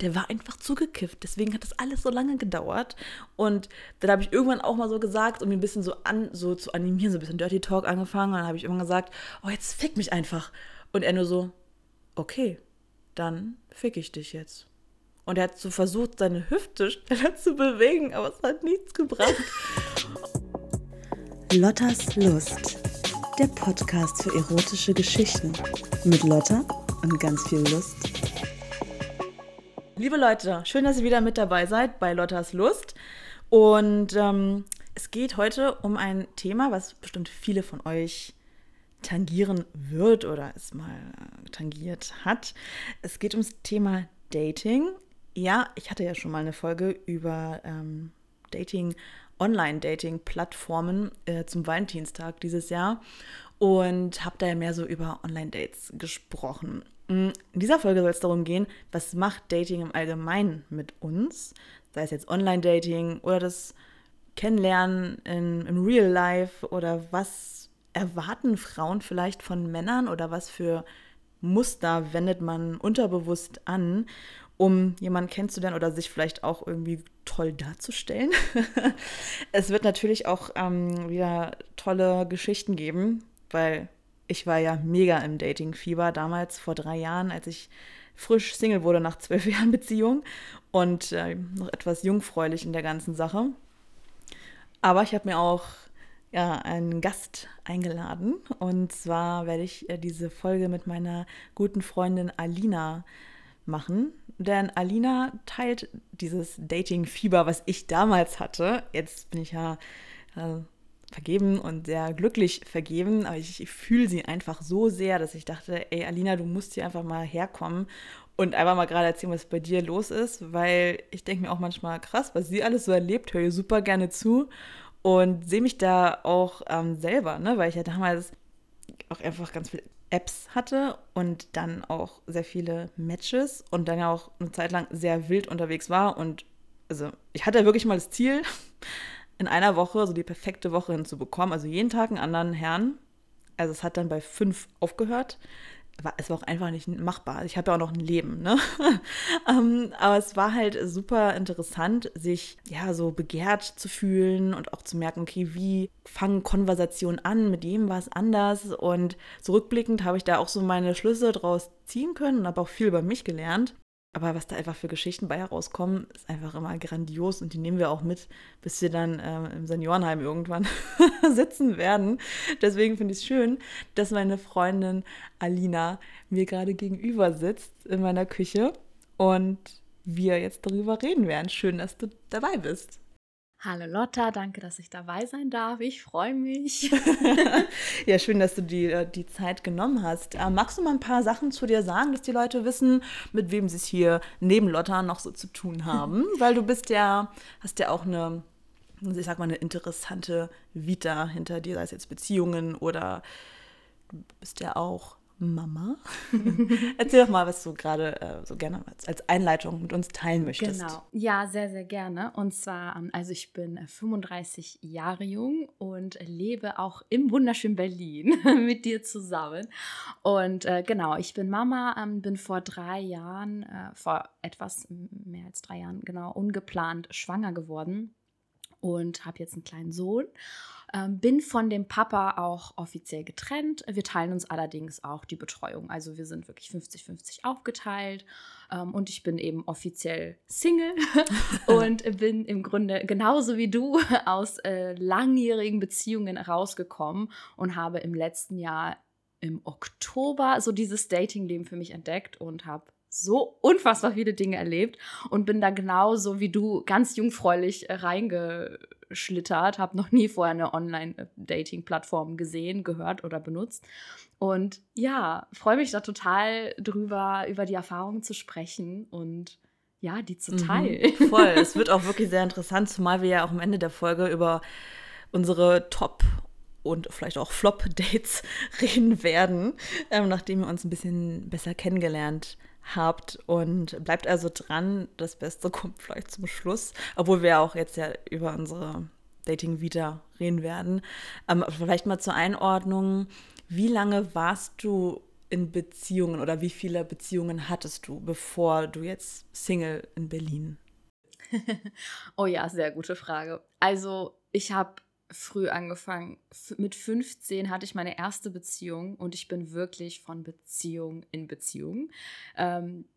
der war einfach zugekifft. Deswegen hat das alles so lange gedauert. Und dann habe ich irgendwann auch mal so gesagt, um ihn ein bisschen so an, so zu animieren, so ein bisschen Dirty Talk angefangen. Und dann habe ich irgendwann gesagt, oh, jetzt fick mich einfach. Und er nur so, okay, dann fick ich dich jetzt. Und er hat so versucht, seine Hüfte schneller zu bewegen, aber es hat nichts gebracht. Lottas Lust, der Podcast für erotische Geschichten mit Lotta und ganz viel Lust. Liebe Leute, schön, dass ihr wieder mit dabei seid bei Lottas Lust. Und ähm, es geht heute um ein Thema, was bestimmt viele von euch tangieren wird oder es mal äh, tangiert hat. Es geht ums Thema Dating. Ja, ich hatte ja schon mal eine Folge über ähm, Dating, Online-Dating-Plattformen äh, zum Valentinstag dieses Jahr und habe da ja mehr so über Online-Dates gesprochen. Mm, in dieser Folge soll es darum gehen, was macht Dating im Allgemeinen mit uns? Sei es jetzt Online-Dating oder das Kennenlernen in, im Real Life oder was erwarten Frauen vielleicht von Männern oder was für Muster wendet man unterbewusst an, um jemanden kennenzulernen oder sich vielleicht auch irgendwie toll darzustellen. es wird natürlich auch ähm, wieder tolle Geschichten geben, weil ich war ja mega im Dating-Fieber damals vor drei Jahren, als ich frisch Single wurde nach zwölf Jahren Beziehung und äh, noch etwas jungfräulich in der ganzen Sache. Aber ich habe mir auch ja, einen Gast eingeladen und zwar werde ich äh, diese Folge mit meiner guten Freundin Alina machen. Denn Alina teilt dieses Dating-Fieber, was ich damals hatte. Jetzt bin ich ja äh, vergeben und sehr glücklich vergeben, aber ich, ich fühle sie einfach so sehr, dass ich dachte, ey Alina, du musst hier einfach mal herkommen und einfach mal gerade erzählen, was bei dir los ist, weil ich denke mir auch manchmal krass, was sie alles so erlebt, höre ihr super gerne zu und sehe mich da auch ähm, selber, ne, weil ich ja damals auch einfach ganz viele Apps hatte und dann auch sehr viele Matches und dann auch eine Zeit lang sehr wild unterwegs war und also ich hatte wirklich mal das Ziel, in einer Woche so die perfekte Woche hinzubekommen. Also jeden Tag einen anderen Herrn. Also es hat dann bei fünf aufgehört. Es war auch einfach nicht machbar. Ich habe ja auch noch ein Leben, ne? um, ähm, aber es war halt super interessant, sich ja so begehrt zu fühlen und auch zu merken, okay, wie fangen Konversationen an? Mit jedem war es anders. Und zurückblickend habe ich da auch so meine Schlüsse draus ziehen können und habe auch viel über mich gelernt. Aber was da einfach für Geschichten bei herauskommen, ist einfach immer grandios und die nehmen wir auch mit, bis wir dann äh, im Seniorenheim irgendwann sitzen werden. Deswegen finde ich es schön, dass meine Freundin Alina mir gerade gegenüber sitzt in meiner Küche und wir jetzt darüber reden werden. Schön, dass du dabei bist. Hallo Lotta, danke, dass ich dabei sein darf. Ich freue mich. ja, schön, dass du die, äh, die Zeit genommen hast. Äh, magst du mal ein paar Sachen zu dir sagen, dass die Leute wissen, mit wem sie es hier neben Lotta noch so zu tun haben? Weil du bist ja, hast ja auch eine, ich sag mal, eine interessante Vita hinter dir, sei es jetzt Beziehungen oder du bist ja auch Mama. Erzähl doch mal, was du gerade äh, so gerne als Einleitung mit uns teilen möchtest. Genau. Ja, sehr, sehr gerne. Und zwar, ähm, also ich bin 35 äh, Jahre jung und lebe auch im wunderschönen Berlin mit dir zusammen. Und äh, genau, ich bin Mama, ähm, bin vor drei Jahren, äh, vor etwas mehr als drei Jahren, genau, ungeplant schwanger geworden und habe jetzt einen kleinen Sohn. Ähm, bin von dem Papa auch offiziell getrennt. Wir teilen uns allerdings auch die Betreuung. Also wir sind wirklich 50-50 aufgeteilt. Ähm, und ich bin eben offiziell Single und bin im Grunde genauso wie du aus äh, langjährigen Beziehungen rausgekommen und habe im letzten Jahr im Oktober so dieses Datingleben für mich entdeckt und habe so unfassbar viele Dinge erlebt und bin da genauso wie du ganz jungfräulich reinge geschlittert, habe noch nie vorher eine Online-Dating-Plattform gesehen, gehört oder benutzt. Und ja, freue mich da total drüber, über die Erfahrungen zu sprechen und ja, die zu mhm, teilen. Mhm, voll. es wird auch wirklich sehr interessant, zumal wir ja auch am Ende der Folge über unsere Top- und vielleicht auch Flop-Dates reden werden, ähm, nachdem wir uns ein bisschen besser kennengelernt haben habt und bleibt also dran. Das Beste kommt vielleicht zum Schluss, obwohl wir auch jetzt ja über unsere Dating Vita reden werden. Ähm, vielleicht mal zur Einordnung. Wie lange warst du in Beziehungen oder wie viele Beziehungen hattest du, bevor du jetzt Single in Berlin? oh ja, sehr gute Frage. Also ich habe früh angefangen. mit 15 hatte ich meine erste Beziehung und ich bin wirklich von Beziehung in Beziehung ähm,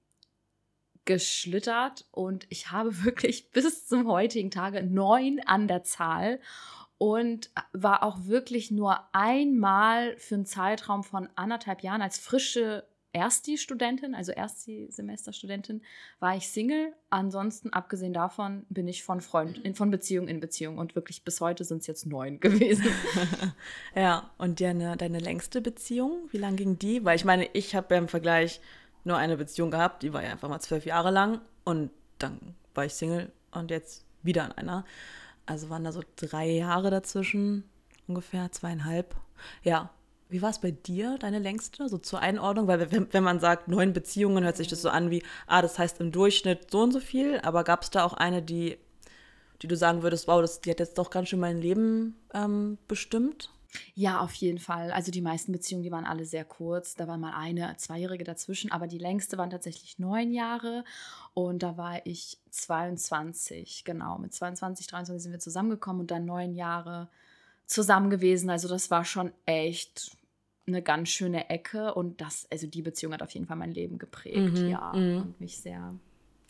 geschlittert und ich habe wirklich bis zum heutigen Tage neun an der Zahl und war auch wirklich nur einmal für einen Zeitraum von anderthalb Jahren als frische Ersti-Studentin, also Ersti-Semesterstudentin, war ich Single. Ansonsten, abgesehen davon, bin ich von Freund, in, von Beziehung in Beziehung und wirklich bis heute sind es jetzt neun gewesen. ja, und deine, deine längste Beziehung, wie lang ging die? Weil ich meine, ich habe ja im Vergleich nur eine Beziehung gehabt, die war ja einfach mal zwölf Jahre lang und dann war ich Single und jetzt wieder an einer. Also waren da so drei Jahre dazwischen, ungefähr zweieinhalb. Ja, wie war es bei dir, deine längste, so zur Einordnung? Weil wenn, wenn, man sagt, neun Beziehungen, hört sich das so an wie, ah, das heißt im Durchschnitt so und so viel. Aber gab es da auch eine, die, die du sagen würdest, wow, das, die hat jetzt doch ganz schön mein Leben ähm, bestimmt? Ja, auf jeden Fall. Also die meisten Beziehungen, die waren alle sehr kurz. Da war mal eine zweijährige dazwischen, aber die längste waren tatsächlich neun Jahre. Und da war ich 22, genau. Mit 22, 23 sind wir zusammengekommen und dann neun Jahre zusammen gewesen. Also das war schon echt eine ganz schöne Ecke und das, also die Beziehung hat auf jeden Fall mein Leben geprägt, mhm, ja, mhm. und mich sehr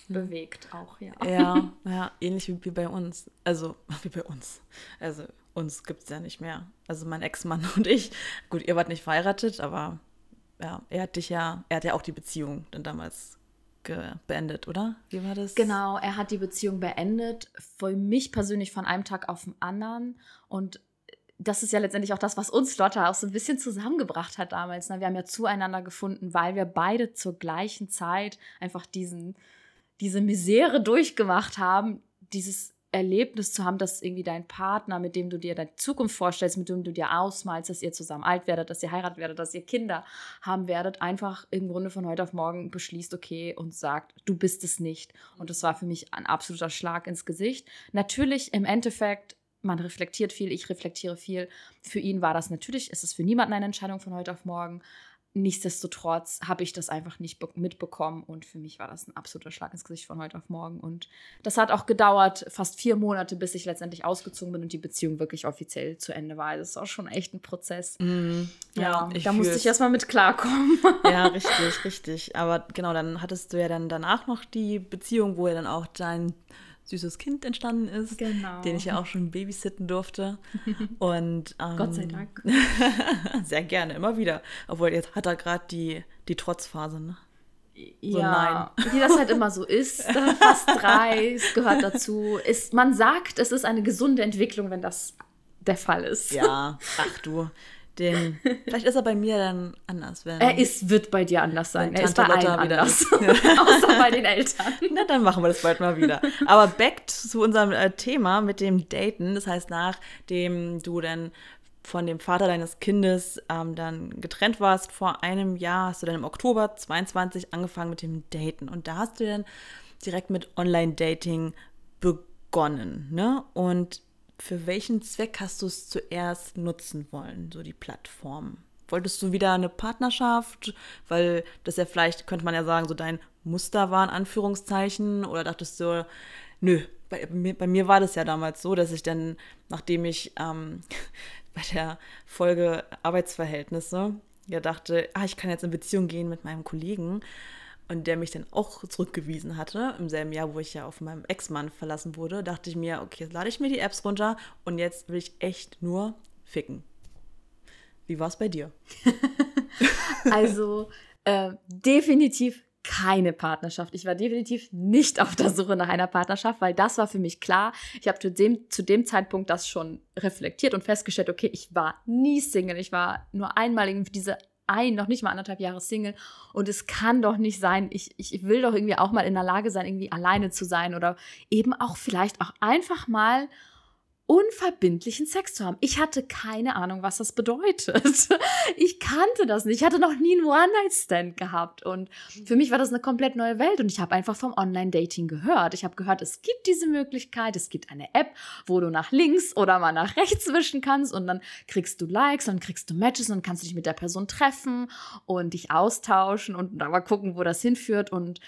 bewegt auch, ja. Ja, ja, ähnlich wie, wie bei uns. Also, wie bei uns. Also, uns gibt es ja nicht mehr. Also, mein Ex-Mann und ich. Gut, ihr wart nicht verheiratet, aber ja, er hat dich ja, er hat ja auch die Beziehung dann damals beendet, oder? Wie war das? Genau, er hat die Beziehung beendet. Für mich persönlich von einem Tag auf den anderen. Und das ist ja letztendlich auch das, was uns Lotta auch so ein bisschen zusammengebracht hat damals. Ne? Wir haben ja zueinander gefunden, weil wir beide zur gleichen Zeit einfach diesen, diese Misere durchgemacht haben, dieses Erlebnis zu haben, dass irgendwie dein Partner, mit dem du dir deine Zukunft vorstellst, mit dem du dir ausmalst, dass ihr zusammen alt werdet, dass ihr heiratet werdet, dass ihr Kinder haben werdet, einfach im Grunde von heute auf morgen beschließt, okay, und sagt, du bist es nicht. Und das war für mich ein absoluter Schlag ins Gesicht. Natürlich im Endeffekt man reflektiert viel, ich reflektiere viel. Für ihn war das natürlich, ist es für niemanden eine Entscheidung von heute auf morgen. Nichtsdestotrotz habe ich das einfach nicht mitbekommen und für mich war das ein absoluter Schlag ins Gesicht von heute auf morgen. Und das hat auch gedauert, fast vier Monate, bis ich letztendlich ausgezogen bin und die Beziehung wirklich offiziell zu Ende war. Das ist auch schon echt ein Prozess. Mm, ja, ja da musste ich erstmal mit klarkommen. Ja, richtig, richtig. Aber genau, dann hattest du ja dann danach noch die Beziehung, wo er dann auch dein süßes Kind entstanden ist, genau. den ich ja auch schon babysitten durfte. Und ähm, Gott sei Dank. sehr gerne, immer wieder. Obwohl jetzt hat er gerade die, die Trotzphase, ne? So, ja, nein. wie das halt immer so ist. Fast drei, es gehört dazu. Ist, man sagt, es ist eine gesunde Entwicklung, wenn das der Fall ist. Ja, ach du. Den, vielleicht ist er bei mir dann anders. Wenn, er ist, wird bei dir anders sein. Er ist bei allen anders. Außer bei den Eltern. Na, dann machen wir das bald mal wieder. Aber back zu unserem äh, Thema mit dem Daten. Das heißt, nachdem du dann von dem Vater deines Kindes ähm, dann getrennt warst vor einem Jahr, hast du dann im Oktober 22 angefangen mit dem Daten. Und da hast du dann direkt mit Online-Dating begonnen. Ne? Und für welchen Zweck hast du es zuerst nutzen wollen, so die Plattform? Wolltest du wieder eine Partnerschaft? Weil das ja vielleicht, könnte man ja sagen, so dein Muster war in Anführungszeichen. Oder dachtest du, nö, bei, bei mir war das ja damals so, dass ich dann, nachdem ich ähm, bei der Folge Arbeitsverhältnisse ja dachte, ah, ich kann jetzt in Beziehung gehen mit meinem Kollegen, und der mich dann auch zurückgewiesen hatte, im selben Jahr, wo ich ja auf meinem Ex-Mann verlassen wurde, dachte ich mir, okay, jetzt lade ich mir die Apps runter und jetzt will ich echt nur ficken. Wie war es bei dir? also äh, definitiv keine Partnerschaft. Ich war definitiv nicht auf der Suche nach einer Partnerschaft, weil das war für mich klar. Ich habe zu dem, zu dem Zeitpunkt das schon reflektiert und festgestellt, okay, ich war nie Single. Ich war nur einmal irgendwie diese ein, noch nicht mal anderthalb Jahre Single. Und es kann doch nicht sein, ich, ich will doch irgendwie auch mal in der Lage sein, irgendwie alleine zu sein oder eben auch vielleicht auch einfach mal unverbindlichen Sex zu haben. Ich hatte keine Ahnung, was das bedeutet. Ich kannte das nicht. Ich hatte noch nie einen One-Night-Stand gehabt. Und für mich war das eine komplett neue Welt. Und ich habe einfach vom Online-Dating gehört. Ich habe gehört, es gibt diese Möglichkeit. Es gibt eine App, wo du nach links oder mal nach rechts wischen kannst. Und dann kriegst du Likes und kriegst du Matches und kannst dich mit der Person treffen und dich austauschen und mal gucken, wo das hinführt. Und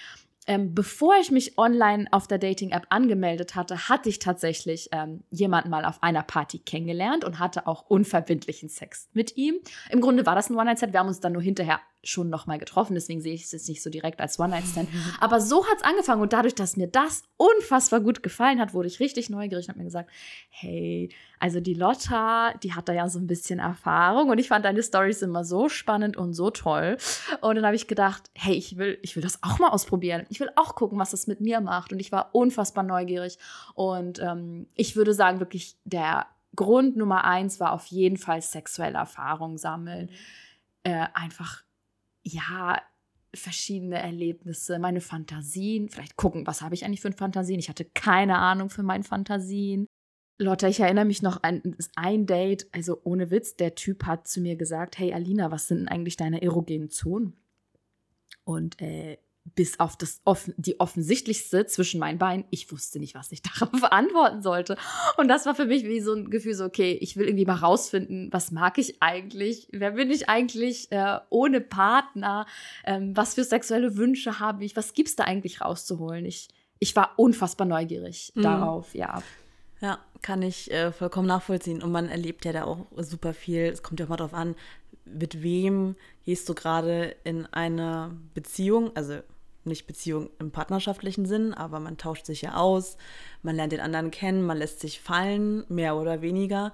ähm, bevor ich mich online auf der Dating-App angemeldet hatte, hatte ich tatsächlich ähm, jemanden mal auf einer Party kennengelernt und hatte auch unverbindlichen Sex mit ihm. Im Grunde war das ein One-Night-Set. Wir haben uns dann nur hinterher schon nochmal getroffen, deswegen sehe ich es jetzt nicht so direkt als One-Night-Stand. Aber so hat es angefangen und dadurch, dass mir das unfassbar gut gefallen hat, wurde ich richtig neugierig und habe mir gesagt, hey, also die Lotta, die hat da ja so ein bisschen Erfahrung und ich fand deine Stories immer so spannend und so toll. Und dann habe ich gedacht, hey, ich will, ich will das auch mal ausprobieren. Ich will auch gucken, was das mit mir macht. Und ich war unfassbar neugierig. Und ähm, ich würde sagen, wirklich der Grund Nummer eins war auf jeden Fall sexuelle Erfahrung sammeln. Äh, einfach ja, verschiedene Erlebnisse, meine Fantasien, vielleicht gucken, was habe ich eigentlich für Fantasien? Ich hatte keine Ahnung für meine Fantasien. Lotta, ich erinnere mich noch an ein Date, also ohne Witz, der Typ hat zu mir gesagt, hey Alina, was sind denn eigentlich deine erogenen Zonen? Und äh, bis auf das offen, die offensichtlichste zwischen meinen Beinen. Ich wusste nicht, was ich darauf antworten sollte. Und das war für mich wie so ein Gefühl, so, okay, ich will irgendwie mal rausfinden, was mag ich eigentlich? Wer bin ich eigentlich äh, ohne Partner? Ähm, was für sexuelle Wünsche habe ich? Was gibt es da eigentlich rauszuholen? Ich, ich war unfassbar neugierig mhm. darauf, ja. Ja, kann ich äh, vollkommen nachvollziehen. Und man erlebt ja da auch super viel. Es kommt ja auch mal drauf an, mit wem gehst du gerade in eine Beziehung, also nicht Beziehung im partnerschaftlichen Sinn, aber man tauscht sich ja aus, man lernt den anderen kennen, man lässt sich fallen, mehr oder weniger.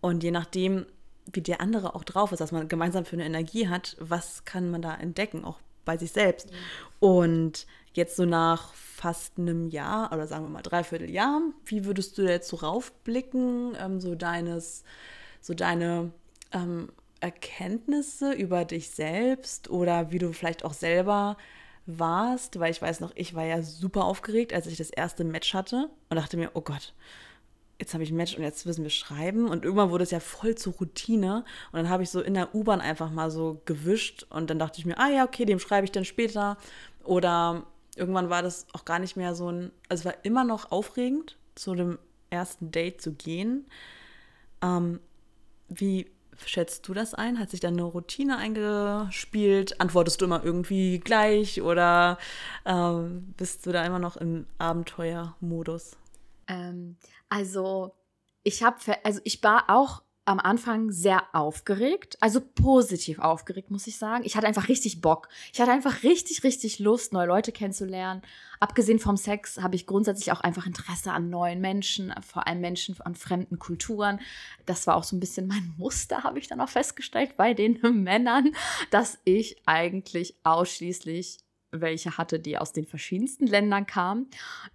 Und je nachdem, wie der andere auch drauf ist, was man gemeinsam für eine Energie hat, was kann man da entdecken, auch bei sich selbst. Mhm. Und jetzt so nach fast einem Jahr oder sagen wir mal dreiviertel Jahr, wie würdest du jetzt so raufblicken, ähm, so deines, so deine ähm, Erkenntnisse über dich selbst oder wie du vielleicht auch selber warst, weil ich weiß noch, ich war ja super aufgeregt, als ich das erste Match hatte und dachte mir, oh Gott, jetzt habe ich ein Match und jetzt müssen wir schreiben. Und irgendwann wurde es ja voll zur Routine. Und dann habe ich so in der U-Bahn einfach mal so gewischt und dann dachte ich mir, ah ja, okay, dem schreibe ich dann später. Oder irgendwann war das auch gar nicht mehr so ein, also es war immer noch aufregend, zu dem ersten Date zu gehen. Ähm, wie schätzt du das ein? Hat sich da eine Routine eingespielt? Antwortest du immer irgendwie gleich oder äh, bist du da immer noch im Abenteuermodus? Ähm, also ich habe, also ich war auch am Anfang sehr aufgeregt, also positiv aufgeregt, muss ich sagen. Ich hatte einfach richtig Bock. Ich hatte einfach richtig, richtig Lust, neue Leute kennenzulernen. Abgesehen vom Sex habe ich grundsätzlich auch einfach Interesse an neuen Menschen, vor allem Menschen an fremden Kulturen. Das war auch so ein bisschen mein Muster, habe ich dann auch festgestellt bei den Männern, dass ich eigentlich ausschließlich welche hatte, die aus den verschiedensten Ländern kamen.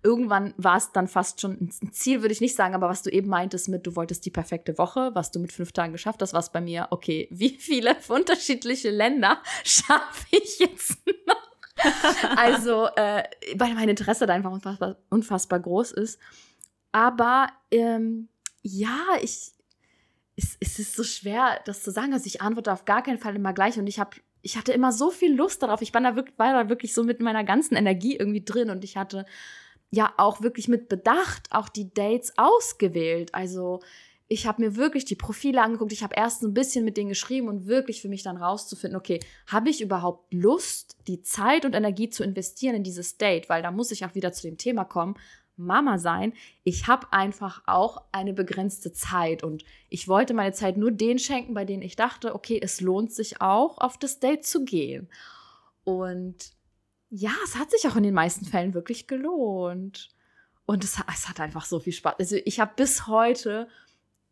Irgendwann war es dann fast schon ein Ziel, würde ich nicht sagen, aber was du eben meintest mit, du wolltest die perfekte Woche, was du mit fünf Tagen geschafft hast, war es bei mir, okay, wie viele unterschiedliche Länder schaffe ich jetzt noch? also, äh, weil mein Interesse da einfach unfassbar, unfassbar groß ist. Aber ähm, ja, ich, es, es ist so schwer, das zu sagen. Also ich antworte auf gar keinen Fall immer gleich und ich habe ich hatte immer so viel Lust darauf. Ich war da, wirklich, war da wirklich so mit meiner ganzen Energie irgendwie drin und ich hatte ja auch wirklich mit Bedacht auch die Dates ausgewählt. Also ich habe mir wirklich die Profile angeguckt. Ich habe erst ein bisschen mit denen geschrieben und wirklich für mich dann rauszufinden, okay, habe ich überhaupt Lust, die Zeit und Energie zu investieren in dieses Date? Weil da muss ich auch wieder zu dem Thema kommen. Mama sein, ich habe einfach auch eine begrenzte Zeit und ich wollte meine Zeit nur denen schenken, bei denen ich dachte, okay, es lohnt sich auch, auf das Date zu gehen. Und ja, es hat sich auch in den meisten Fällen wirklich gelohnt. Und es, es hat einfach so viel Spaß. Also ich habe bis heute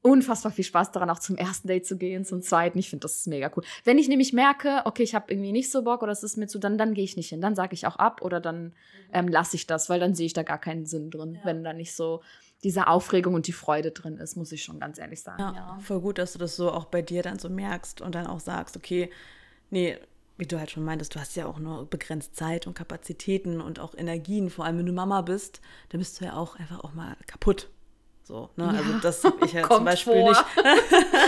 unfassbar viel Spaß daran, auch zum ersten Date zu gehen, zum zweiten. Ich finde das mega cool. Wenn ich nämlich merke, okay, ich habe irgendwie nicht so Bock oder es ist mir zu, dann, dann gehe ich nicht hin. Dann sage ich auch ab oder dann mhm. ähm, lasse ich das, weil dann sehe ich da gar keinen Sinn drin, ja. wenn da nicht so diese Aufregung und die Freude drin ist, muss ich schon ganz ehrlich sagen. Ja, ja, voll gut, dass du das so auch bei dir dann so merkst und dann auch sagst, okay, nee, wie du halt schon meintest, du hast ja auch nur begrenzt Zeit und Kapazitäten und auch Energien. Vor allem, wenn du Mama bist, dann bist du ja auch einfach auch mal kaputt So, ne? Ja. Also das habe ich ja zum Kommt Beispiel vor. nicht.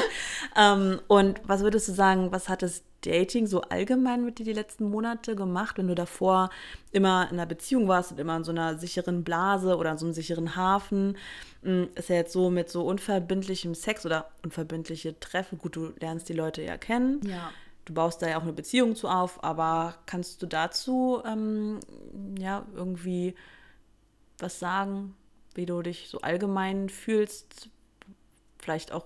ähm, und was würdest du sagen, was hat das Dating so allgemein mit dir die letzten Monate gemacht, wenn du davor immer in einer Beziehung warst und immer in so einer sicheren Blase oder in so einem sicheren Hafen? Mm, Ist ja jetzt so mit so unverbindlichem Sex oder unverbindliche Treffen. Gut, du lernst die Leute ja kennen. Ja. Du baust da ja auch eine Beziehung zu auf, aber kannst du dazu ähm, ja irgendwie was sagen, wie du dich so allgemein fühlst? Vielleicht auch,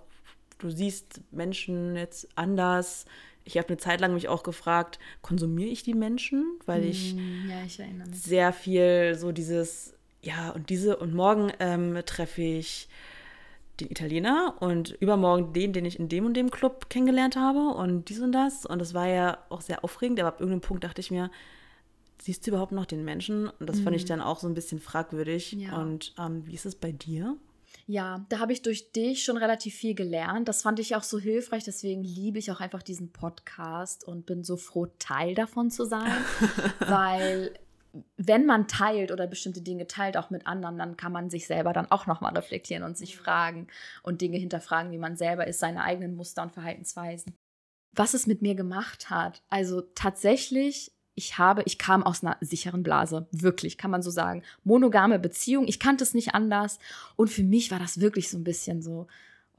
du siehst Menschen jetzt anders. Ich habe eine Zeit lang mich auch gefragt, konsumiere ich die Menschen? Weil ich Hm, Ja, ich erinnere mich. sehr viel so dieses, ja, und diese, und morgen ähm, treffe ich den Italiener und übermorgen den, den ich in dem und dem Club kennengelernt habe und dies und das. Und das war ja auch sehr aufregend, aber ab irgendeinem Punkt dachte ich mir, siehst du überhaupt noch den Menschen? Und das fand ich dann auch so ein bisschen fragwürdig. Ja. Und ähm, wie ist es bei dir? Ja, da habe ich durch dich schon relativ viel gelernt. Das fand ich auch so hilfreich. Deswegen liebe ich auch einfach diesen Podcast und bin so froh, Teil davon zu sein. weil wenn man teilt oder bestimmte Dinge teilt, auch mit anderen, dann kann man sich selber dann auch nochmal reflektieren und sich fragen und Dinge hinterfragen, wie man selber ist, seine eigenen Muster und Verhaltensweisen. Was es mit mir gemacht hat, also tatsächlich, ich habe, ich kam aus einer sicheren Blase, wirklich, kann man so sagen. Monogame Beziehung, ich kannte es nicht anders. Und für mich war das wirklich so ein bisschen so,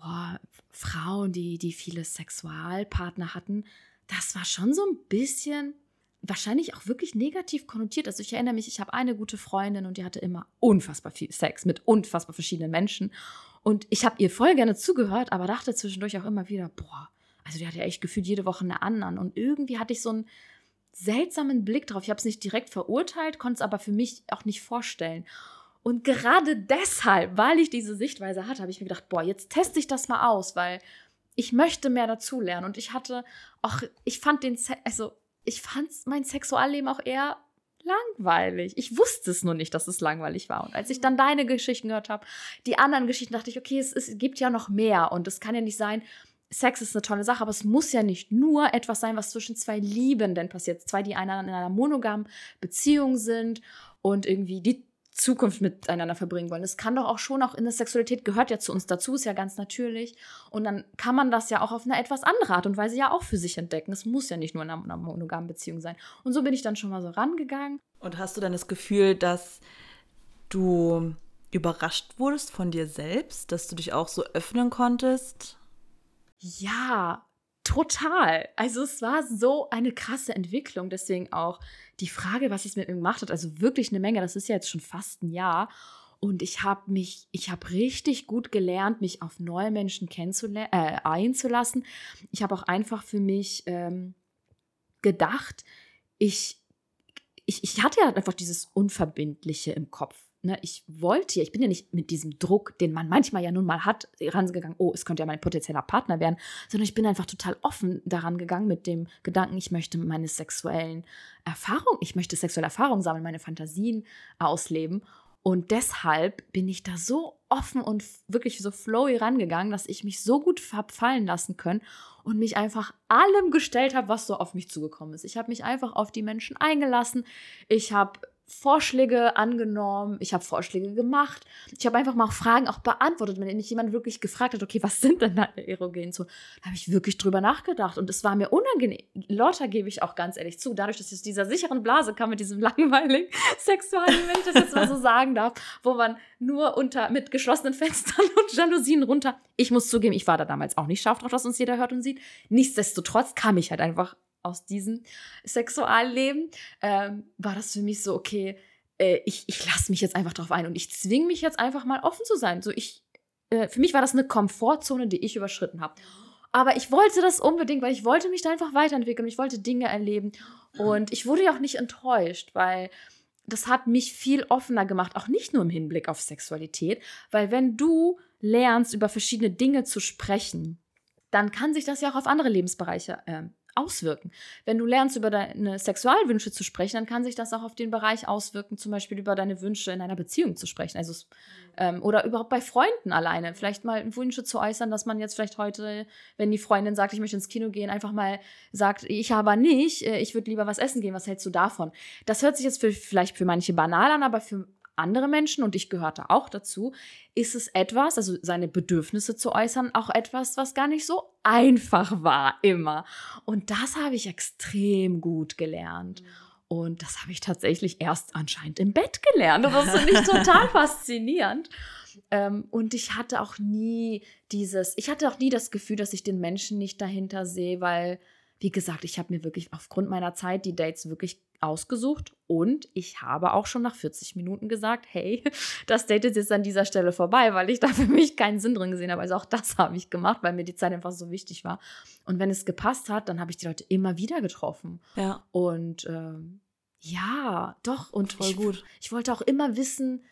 oh, Frauen, die, die viele Sexualpartner hatten, das war schon so ein bisschen wahrscheinlich auch wirklich negativ konnotiert. Also ich erinnere mich, ich habe eine gute Freundin und die hatte immer unfassbar viel Sex mit unfassbar verschiedenen Menschen. Und ich habe ihr voll gerne zugehört, aber dachte zwischendurch auch immer wieder, boah, also die hat ja echt gefühlt jede Woche eine anderen. Und irgendwie hatte ich so einen seltsamen Blick drauf. Ich habe es nicht direkt verurteilt, konnte es aber für mich auch nicht vorstellen. Und gerade deshalb, weil ich diese Sichtweise hatte, habe ich mir gedacht, boah, jetzt teste ich das mal aus, weil ich möchte mehr dazulernen. Und ich hatte auch, ich fand den, Se also ich fand mein Sexualleben auch eher langweilig. Ich wusste es nur nicht, dass es langweilig war. Und als ich dann deine Geschichten gehört habe, die anderen Geschichten, dachte ich, okay, es, es gibt ja noch mehr. Und es kann ja nicht sein, Sex ist eine tolle Sache, aber es muss ja nicht nur etwas sein, was zwischen zwei Liebenden passiert. Zwei, die einander in einer monogamen Beziehung sind und irgendwie die Zukunft miteinander verbringen wollen. Es kann doch auch schon auch in der Sexualität gehört ja zu uns dazu, ist ja ganz natürlich. Und dann kann man das ja auch auf eine etwas andere Art und Weise ja auch für sich entdecken. Es muss ja nicht nur in einer, einer monogamen Beziehung sein. Und so bin ich dann schon mal so rangegangen. Und hast du dann das Gefühl, dass du überrascht wurdest von dir selbst, dass du dich auch so öffnen konntest? Ja, total. Also es war so eine krasse Entwicklung. Deswegen auch die Frage, was es mit mir gemacht hat, also wirklich eine Menge. Das ist ja jetzt schon fast ein Jahr. Und ich habe mich, ich habe richtig gut gelernt, mich auf neue Menschen kennenzulernen, äh, einzulassen. Ich habe auch einfach für mich ähm, gedacht, ich, ich, ich hatte ja einfach dieses Unverbindliche im Kopf. Ne, ich wollte ja, ich bin ja nicht mit diesem Druck, den man manchmal ja nun mal hat, rangegangen, oh, es könnte ja mein potenzieller Partner werden, sondern ich bin einfach total offen daran gegangen mit dem Gedanken, ich möchte meine sexuellen Erfahrungen, ich möchte sexuelle Erfahrungen sammeln, meine Fantasien ausleben. Und deshalb bin ich da so offen und wirklich so flowy rangegangen, dass ich mich so gut hab fallen lassen können und mich einfach allem gestellt habe, was so auf mich zugekommen ist. Ich habe mich einfach auf die Menschen eingelassen. Ich habe Vorschläge angenommen, ich habe Vorschläge gemacht, ich habe einfach mal Fragen auch beantwortet, wenn mich jemand wirklich gefragt hat, okay, was sind denn deine erogenen Zonen, da habe ich wirklich drüber nachgedacht und es war mir unangenehm. Lauter gebe ich auch ganz ehrlich zu, dadurch, dass ich aus dieser sicheren Blase kam mit diesem langweiligen Sexualen, wenn ich das jetzt mal so sagen darf, wo man nur unter mit geschlossenen Fenstern und Jalousien runter. Ich muss zugeben, ich war da damals auch nicht scharf drauf, dass uns jeder hört und sieht. Nichtsdestotrotz kam ich halt einfach aus diesem Sexualleben, ähm, war das für mich so, okay, äh, ich, ich lasse mich jetzt einfach drauf ein und ich zwinge mich jetzt einfach mal offen zu sein. So, ich, äh, für mich war das eine Komfortzone, die ich überschritten habe. Aber ich wollte das unbedingt, weil ich wollte mich da einfach weiterentwickeln. Ich wollte Dinge erleben. Und ich wurde ja auch nicht enttäuscht, weil das hat mich viel offener gemacht, auch nicht nur im Hinblick auf Sexualität, weil wenn du lernst, über verschiedene Dinge zu sprechen, dann kann sich das ja auch auf andere Lebensbereiche äh, auswirken. Wenn du lernst, über deine Sexualwünsche zu sprechen, dann kann sich das auch auf den Bereich auswirken, zum Beispiel über deine Wünsche in einer Beziehung zu sprechen. Also, ähm, oder überhaupt bei Freunden alleine. Vielleicht mal Wünsche zu äußern, dass man jetzt vielleicht heute, wenn die Freundin sagt, ich möchte ins Kino gehen, einfach mal sagt, ich aber nicht, äh, ich würde lieber was essen gehen, was hältst du davon? Das hört sich jetzt für, vielleicht für manche banal an, aber für andere Menschen, und ich gehörte auch dazu, ist es etwas, also seine Bedürfnisse zu äußern, auch etwas, was gar nicht so einfach war immer. Und das habe ich extrem gut gelernt. Und das habe ich tatsächlich erst anscheinend im Bett gelernt. Und das finde ich total faszinierend. Ähm, und ich hatte auch nie dieses, ich hatte auch nie das Gefühl, dass ich den Menschen nicht dahinter sehe, weil, wie gesagt, ich habe mir wirklich aufgrund meiner Zeit die Dates wirklich ausgesucht und ich habe auch schon nach 40 Minuten gesagt, hey, das Date ist jetzt an dieser Stelle vorbei, weil ich da für mich keinen Sinn drin gesehen habe. Also auch das habe ich gemacht, weil mir die Zeit einfach so wichtig war. Und wenn es gepasst hat, dann habe ich die Leute immer wieder getroffen. Ja. Und ähm, ja, doch. Und Voll ich, gut. ich wollte auch immer wissen,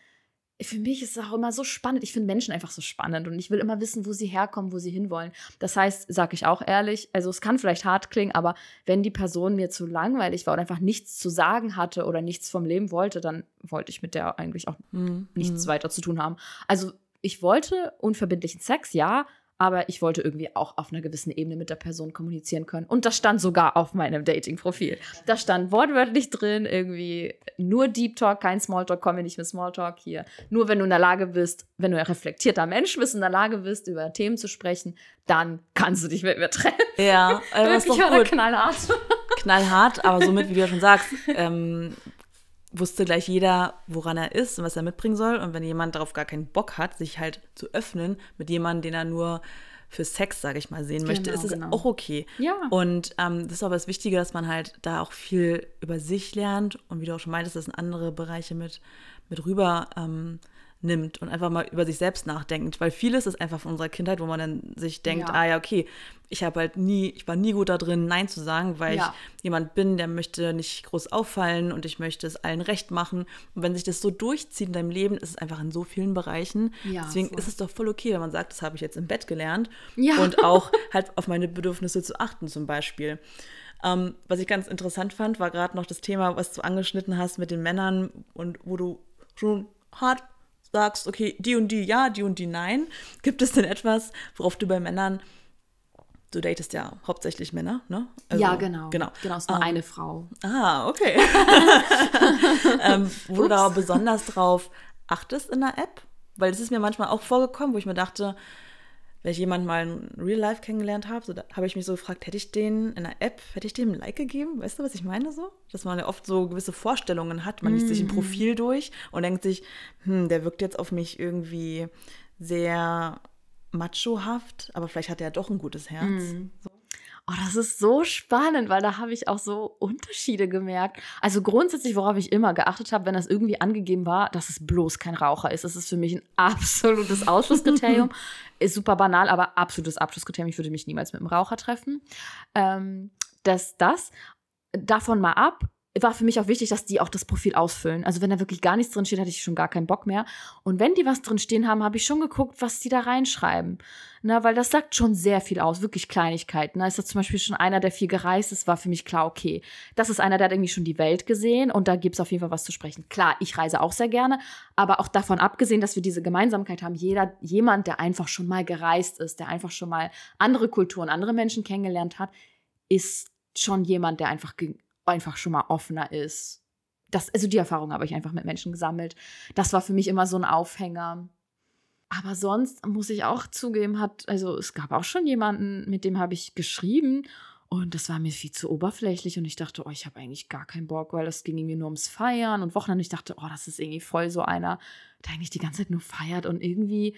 für mich ist es auch immer so spannend. Ich finde Menschen einfach so spannend und ich will immer wissen, wo sie herkommen, wo sie hinwollen. Das heißt, sage ich auch ehrlich, also es kann vielleicht hart klingen, aber wenn die Person mir zu langweilig war und einfach nichts zu sagen hatte oder nichts vom Leben wollte, dann wollte ich mit der eigentlich auch Mhm. nichts weiter zu tun haben. Also ich wollte unverbindlichen Sex, ja, aber ich wollte irgendwie auch auf einer gewissen Ebene mit der Person kommunizieren können. Und das stand sogar auf meinem Dating-Profil. Da stand wortwörtlich drin, irgendwie nur Deep Talk, kein Smalltalk, komm mir nicht mit Smalltalk hier. Nur wenn du in der Lage bist, wenn du ein reflektierter Mensch bist, in der Lage bist, über Themen zu sprechen, dann kannst du dich mit mir treffen. Ja, das ist doch gut. knallhart. knallhart, aber somit, wie du ja schon sagst, ähm, wusste gleich jeder, woran er ist und was er mitbringen soll. Und wenn jemand darauf gar keinen Bock hat, sich halt zu öffnen mit jemandem, den er nur für Sex, sage ich mal, sehen möchte, Genau, ist es genau. auch okay. Ja. Und ähm, das ist aber das Wichtige, dass man halt da auch viel über sich lernt und wie du auch schon meintest, das in andere Bereiche mit, mit rüber ähm, nimmt und einfach mal über sich selbst nachdenkt. Weil vieles ist einfach von unserer Kindheit, wo man dann sich denkt, Ja. ah ja, okay, ich habe halt nie, ich war nie gut da drin, Nein zu sagen, weil Ja. ich jemand bin, der möchte nicht groß auffallen und ich möchte es allen recht machen. Und wenn sich das so durchzieht in deinem Leben, ist es einfach in so vielen Bereichen. Ja, Deswegen voll. ist es doch voll okay, wenn man sagt, das habe ich jetzt im Bett gelernt. Ja. Und auch halt auf meine Bedürfnisse zu achten zum Beispiel. Ähm, was ich ganz interessant fand, war gerade noch das Thema, was du angeschnitten hast mit den Männern und wo du schon hart sagst, okay, die und die ja, die und die nein. Gibt es denn etwas, worauf du bei Männern, du datest ja hauptsächlich Männer, ne? Also, ja, genau. Genau. Genau, ist nur Ähm, eine Frau. Ah, okay. ähm, wo du da besonders drauf achtest in der App? Weil das ist mir manchmal auch vorgekommen, wo ich mir dachte, wenn ich jemanden mal in Real Life kennengelernt habe, so, habe ich mich so gefragt, hätte ich den in der App, hätte ich dem ein Like gegeben? Weißt du, was ich meine so? Dass man ja oft so gewisse Vorstellungen hat, man liest sich ein Profil durch und denkt sich, hm, der wirkt jetzt auf mich irgendwie sehr machohaft, aber vielleicht hat er ja doch ein gutes Herz. So. Oh, das ist so spannend, weil da habe ich auch so Unterschiede gemerkt. Also grundsätzlich, worauf ich immer geachtet habe, wenn das irgendwie angegeben war, dass es bloß kein Raucher ist. Das ist für mich ein absolutes Ausschlusskriterium. ist super banal, aber absolutes Abschlusskriterium. Ich würde mich niemals mit einem Raucher treffen. Ähm, das, das, davon mal ab, war für mich auch wichtig, dass die auch das Profil ausfüllen. Also wenn da wirklich gar nichts drin steht, hatte ich schon gar keinen Bock mehr. Und wenn die was drin stehen haben, habe ich schon geguckt, was die da reinschreiben. Na, weil das sagt schon sehr viel aus, wirklich Kleinigkeiten. Da ist das zum Beispiel schon einer, der viel gereist ist, war für mich klar, okay, das ist einer, der hat irgendwie schon die Welt gesehen und da gibt es auf jeden Fall was zu sprechen. Klar, ich reise auch sehr gerne, aber auch davon abgesehen, dass wir diese Gemeinsamkeit haben, jeder, jemand, der einfach schon mal gereist ist, der einfach schon mal andere Kulturen, andere Menschen kennengelernt hat, ist schon jemand, der einfach, einfach schon mal offener ist. Das, also die Erfahrung habe ich einfach mit Menschen gesammelt. Das war für mich immer so ein Aufhänger. Aber sonst muss ich auch zugeben, hat, also es gab auch schon jemanden, mit dem habe ich geschrieben und das war mir viel zu oberflächlich und ich dachte, oh, ich habe eigentlich gar keinen Bock, weil das ging irgendwie nur ums Feiern und Wochenende. Ich dachte, oh, das ist irgendwie voll so einer, der eigentlich die ganze Zeit nur feiert und irgendwie,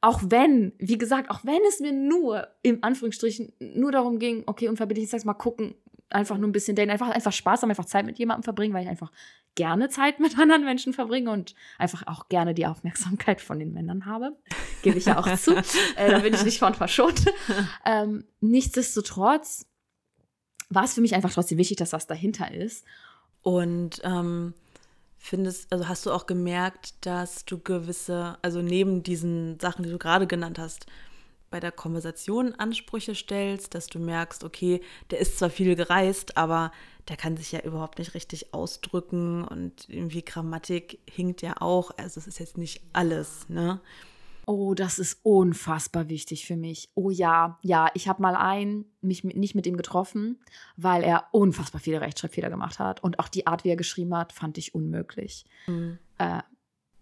auch wenn, wie gesagt, auch wenn es mir nur, im Anführungsstrichen, nur darum ging, okay, unverbindlich Sex mal gucken, einfach nur ein bisschen daten, einfach, einfach Spaß haben, einfach Zeit mit jemandem verbringen, weil ich einfach gerne Zeit mit anderen Menschen verbringe und einfach auch gerne die Aufmerksamkeit von den Männern habe. Gebe ich ja auch zu. Äh, da bin ich nicht von verschont. Ähm, nichtsdestotrotz war es für mich einfach trotzdem wichtig, dass was dahinter ist. Und ähm, findest, also hast du auch gemerkt, dass du gewisse, also neben diesen Sachen, die du gerade genannt hast, bei der Konversation Ansprüche stellst, dass du merkst, okay, der ist zwar viel gereist, aber der kann sich ja überhaupt nicht richtig ausdrücken und irgendwie Grammatik hinkt ja auch. Also es ist jetzt nicht alles, ne? Oh, das ist unfassbar wichtig für mich. Oh ja, ja, ich habe mal einen, mich nicht mit ihm getroffen, weil er unfassbar viele Rechtschreibfehler gemacht hat. Und auch die Art, wie er geschrieben hat, fand ich unmöglich. Äh,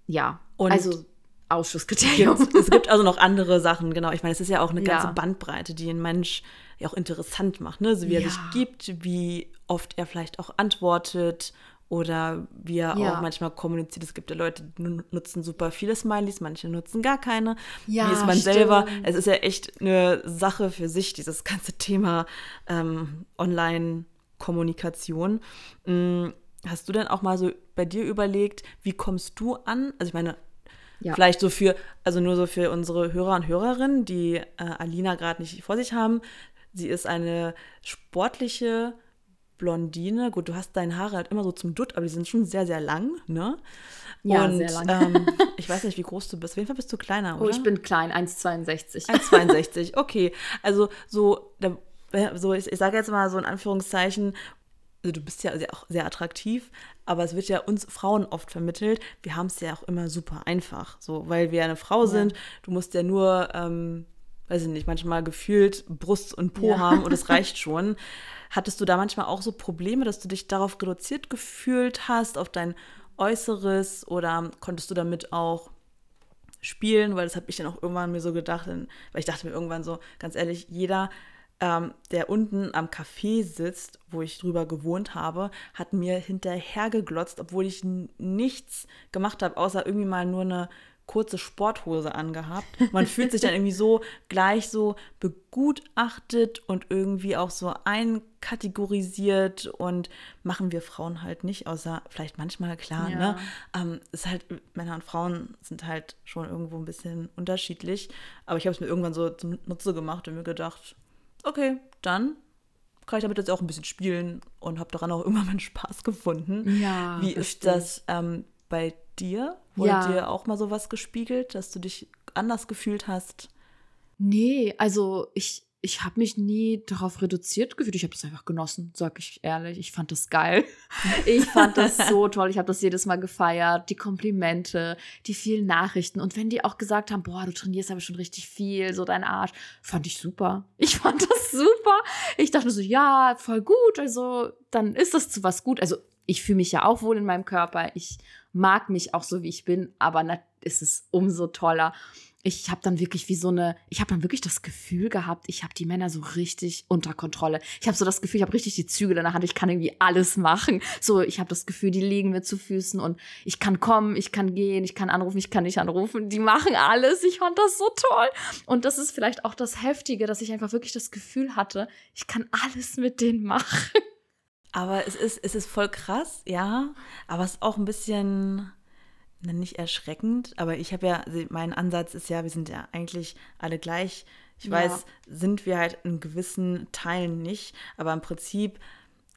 ja, Und also Ausschusskriterium. Gibt, es gibt also noch andere Sachen, genau. Ich meine, es ist ja auch eine ganze Ja. Bandbreite, die ein Mensch ja auch interessant macht, ne? So wie er Ja. sich gibt, wie oft er vielleicht auch antwortet oder wie er Ja. auch manchmal kommuniziert. Es gibt ja Leute, die nu- nutzen super viele Smileys, manche nutzen gar keine. Ja, wie ist man selber? stimmt. Es ist ja echt eine Sache für sich, dieses ganze Thema ähm, Online-Kommunikation. Mm, Hast du denn auch mal so bei dir überlegt, wie kommst du an? Also ich meine, Ja. Vielleicht so für, also nur so für unsere Hörer und Hörerinnen, die äh, Alina gerade nicht vor sich haben. Sie ist eine sportliche Blondine. Gut, du hast deine Haare halt immer so zum Dutt, aber die sind schon sehr, sehr lang, ne? Ja, und, sehr lang. Ähm, ich weiß nicht, wie groß du bist. Auf jeden Fall bist du kleiner, oder? Oh, ich bin klein, 1,62. 1,62. Okay, also so, so ich, ich sage jetzt mal so in Anführungszeichen, also du bist ja sehr, auch sehr attraktiv, aber es wird ja uns Frauen oft vermittelt, wir haben es ja auch immer super einfach, so, weil wir eine Frau sind, du musst ja nur, ähm, weiß ich nicht, manchmal gefühlt Brust und Po Ja. haben und es reicht schon. Hattest du da manchmal auch so Probleme, dass du dich darauf reduziert gefühlt hast, auf dein Äußeres oder konntest du damit auch spielen, weil das habe ich dann auch irgendwann mir so gedacht, denn- weil ich dachte mir irgendwann so, ganz ehrlich, jeder, ähm, der unten am Café sitzt, wo ich drüber gewohnt habe, hat mir hinterher geglotzt, obwohl ich nichts gemacht habe, außer irgendwie mal nur eine kurze Sporthose angehabt. Man fühlt sich dann irgendwie so gleich so begutachtet und irgendwie auch so einkategorisiert und machen wir Frauen halt nicht, außer vielleicht manchmal, klar, Ja. ne? ähm, ist halt, Männer und Frauen sind halt schon irgendwo ein bisschen unterschiedlich. Aber ich habe es mir irgendwann so zum Nutze gemacht und mir gedacht, okay, dann kann ich damit jetzt auch ein bisschen spielen und habe daran auch immer meinen Spaß gefunden. Ja, Wie ist das ähm, bei dir? Wurde Ja. dir auch mal sowas gespiegelt, dass du dich anders gefühlt hast? Nee, also ich, ich habe mich nie darauf reduziert gefühlt. Ich habe das einfach genossen, sag ich ehrlich. Ich fand das geil. Ich fand das so toll. Ich habe das jedes Mal gefeiert. Die Komplimente, die vielen Nachrichten. Und wenn die auch gesagt haben, boah, du trainierst aber schon richtig viel, so dein Arsch, fand ich super. Ich fand das super. Ich dachte so, ja, voll gut. Also dann ist das zu was gut. Also ich fühle mich ja auch wohl in meinem Körper. Ich mag mich auch so, wie ich bin. Aber na, ist es umso toller ich habe dann wirklich wie so eine, ich habe dann wirklich das Gefühl gehabt, ich habe die Männer so richtig unter Kontrolle. Ich habe so das Gefühl, ich habe richtig die Zügel in der Hand, ich kann irgendwie alles machen. So, ich habe das Gefühl, die liegen mir zu Füßen und ich kann kommen, ich kann gehen, ich kann anrufen, ich kann nicht anrufen. Die machen alles. Ich fand das so toll. Und das ist vielleicht auch das Heftige, dass ich einfach wirklich das Gefühl hatte, ich kann alles mit denen machen. Aber es ist, es ist voll krass, ja. Aber es ist auch ein bisschen, nicht erschreckend. Aber ich habe ja, mein Ansatz ist ja, wir sind ja eigentlich alle gleich. Ich Ja. weiß, sind wir halt in gewissen Teilen nicht. Aber im Prinzip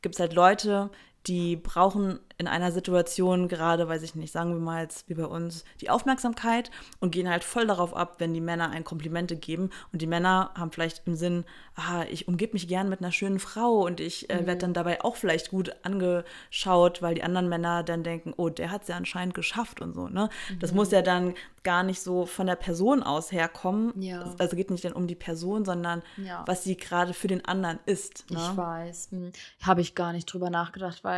gibt es halt Leute, die brauchen in einer Situation gerade, weiß ich nicht, sagen wir mal jetzt wie bei uns, die Aufmerksamkeit und gehen halt voll darauf ab, wenn die Männer ein Komplimente geben. Und die Männer haben vielleicht im Sinn, ah, ich umgebe mich gern mit einer schönen Frau und ich äh, werde dann dabei auch vielleicht gut angeschaut, weil die anderen Männer dann denken, oh, der hat es ja anscheinend geschafft und so. Ne? Das muss ja dann gar nicht so von der Person aus herkommen. Ja. Also geht nicht dann um die Person, sondern Ja. was sie gerade für den anderen ist. Ne? Ich weiß. Hm. Habe ich gar nicht drüber nachgedacht, weil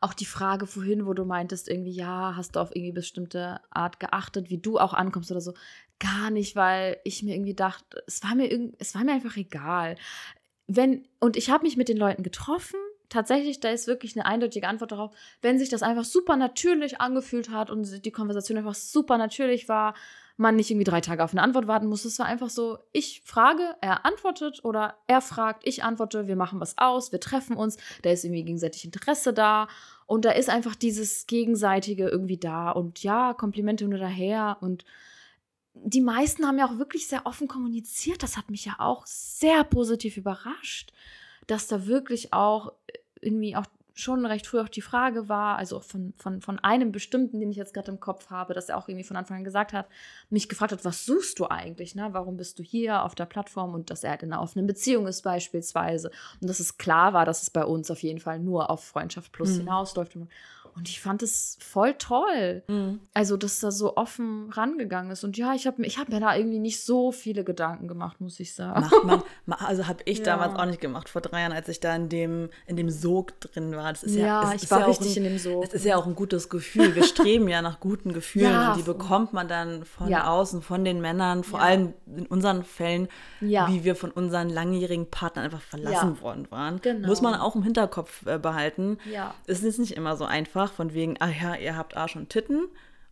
auch die Frage vorhin, wo du meintest, irgendwie, ja, hast du auf irgendwie bestimmte Art geachtet, wie du auch ankommst oder so, gar nicht, weil ich mir irgendwie dachte, es war mir, es war mir einfach egal. Wenn, und ich habe mich mit den Leuten getroffen. Tatsächlich, da ist wirklich eine eindeutige Antwort darauf, wenn sich das einfach super natürlich angefühlt hat und die Konversation einfach super natürlich war, man nicht irgendwie drei Tage auf eine Antwort warten muss. Es war einfach so, ich frage, er antwortet oder er fragt, ich antworte, wir machen was aus, wir treffen uns, da ist irgendwie gegenseitig Interesse da und da ist einfach dieses Gegenseitige irgendwie da und ja, Komplimente nur daher und die meisten haben ja auch wirklich sehr offen kommuniziert. Das hat mich ja auch sehr positiv überrascht, dass da wirklich auch irgendwie auch schon recht früh auch die Frage war, also auch von, von, von einem bestimmten, den ich jetzt gerade im Kopf habe, dass er auch irgendwie von Anfang an gesagt hat, mich gefragt hat, was suchst du eigentlich, ne? Warum bist du hier auf der Plattform und dass er halt in einer offenen Beziehung ist beispielsweise und dass es klar war, dass es bei uns auf jeden Fall nur auf Freundschaft plus Mhm. hinausläuft. Und ich fand es voll toll. Mhm. Also, dass da so offen rangegangen ist. Und ja, ich habe ich hab mir da irgendwie nicht so viele Gedanken gemacht, muss ich sagen. Macht man, ma- also habe ich Ja. damals auch nicht gemacht, vor drei Jahren, als ich da in dem, in dem Sog drin war. Das ist ja, Ja, es ich ist war ja richtig ein, in dem Sog. Es ist ja auch ein gutes Gefühl. Wir streben ja nach guten Gefühlen und die bekommt man dann von außen, von den Männern, vor allem in unseren Fällen, wie wir von unseren langjährigen Partnern einfach verlassen worden waren. Genau. Muss man auch im Hinterkopf äh, behalten. Ja. Es ist nicht immer so einfach, von wegen, ah ja, ihr habt Arsch und Titten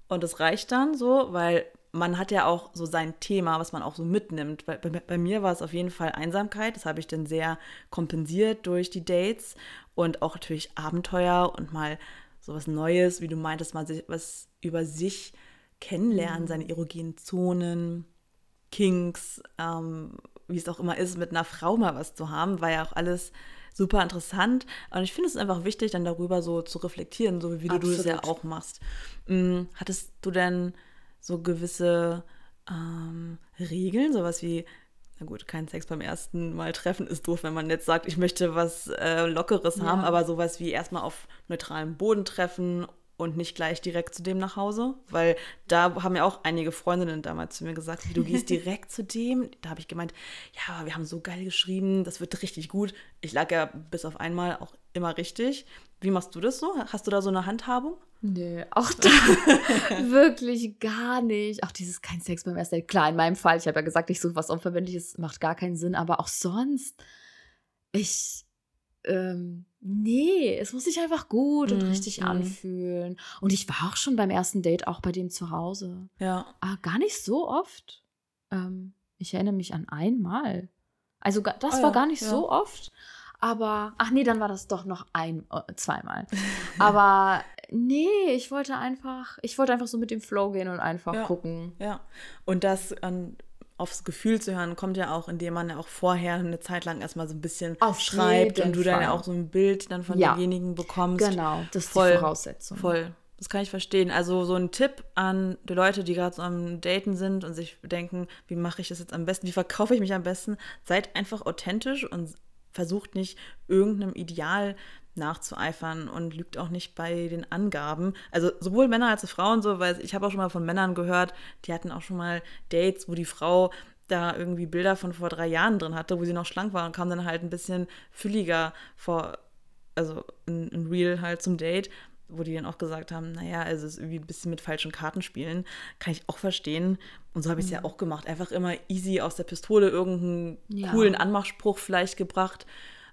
und es reicht dann so, weil man hat ja auch so sein Thema, was man auch so mitnimmt. Bei, bei, bei mir war es auf jeden Fall Einsamkeit, das habe ich dann sehr kompensiert durch die Dates und auch natürlich Abenteuer und mal sowas Neues, wie du meintest, mal sich, was über sich kennenlernen, seine erogenen Zonen, Kinks, ähm, wie es auch immer ist, mit einer Frau mal was zu haben, war ja auch alles super interessant. Und ich finde es einfach wichtig, dann darüber so zu reflektieren, so wie du, du das ja Absolut. auch machst. Mm, Hattest du denn so gewisse ähm, Regeln, sowas wie, na gut, kein Sex beim ersten Mal treffen ist doof, wenn man jetzt sagt, ich möchte was äh, Lockeres Ja. haben, aber sowas wie erstmal auf neutralem Boden treffen und nicht gleich direkt zu dem nach Hause, weil da haben ja auch einige Freundinnen damals zu mir gesagt, du gehst direkt zu dem. Da habe ich gemeint, ja, wir haben so geil geschrieben, das wird richtig gut. Ich lag ja bis auf einmal auch immer richtig. Wie machst du das so? Hast du da so eine Handhabung? Nee, auch da wirklich gar nicht. Auch dieses kein Sex beim ersten Date. Klar, in meinem Fall, ich habe ja gesagt, ich suche was Unverbindliches, macht gar keinen Sinn, aber auch sonst, ich, ähm, nee, es muss sich einfach gut und Mhm, richtig mhm. anfühlen. Und ich war auch schon beim ersten Date auch bei dem zu Hause. Ja. Aber gar nicht so oft. Ähm, ich erinnere mich an einmal. Also das Ah war gar nicht ja. so oft. Aber, ach nee, dann war das doch noch ein, äh, zweimal. Aber nee, ich wollte einfach, ich wollte einfach so mit dem Flow gehen und einfach Ja. gucken. Ja, und das ähm, aufs Gefühl zu hören, kommt ja auch, indem man ja auch vorher eine Zeit lang erstmal so ein bisschen Auf schreibt jeden und du dann ja Fall. auch so ein Bild dann von Ja. demjenigen bekommst. Genau, das ist Voll, die Voraussetzung. Voll. Das kann ich verstehen. Also so ein Tipp an die Leute, die gerade so am Daten sind und sich denken, wie mache ich das jetzt am besten, wie verkaufe ich mich am besten? Seid einfach authentisch und versucht nicht irgendeinem Ideal nachzueifern und lügt auch nicht bei den Angaben. Also sowohl Männer als auch Frauen so, weil ich habe auch schon mal von Männern gehört, die hatten auch schon mal Dates, wo die Frau da irgendwie Bilder von vor drei Jahren drin hatte, wo sie noch schlank war und kam dann halt ein bisschen fülliger vor, also in, in Real halt zum Date, wo die dann auch gesagt haben, naja, also es ist irgendwie ein bisschen mit falschen Karten spielen, kann ich auch verstehen. Und so habe ich es ja auch gemacht. Einfach immer easy aus der Pistole irgendeinen Ja. coolen Anmachspruch vielleicht gebracht.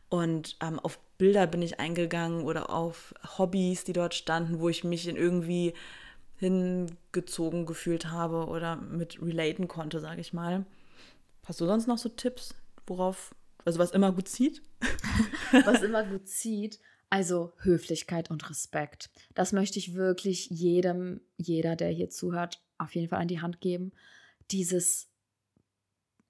Und ähm, auf Bilder bin ich eingegangen oder auf Hobbys, die dort standen, wo ich mich in irgendwie hingezogen gefühlt habe oder mit relaten konnte, sage ich mal. Hast du sonst noch so Tipps, worauf, also was immer gut zieht? was immer gut zieht. Also Höflichkeit und Respekt. Das möchte ich wirklich jedem, jeder, der hier zuhört, auf jeden Fall an die Hand geben. Dieses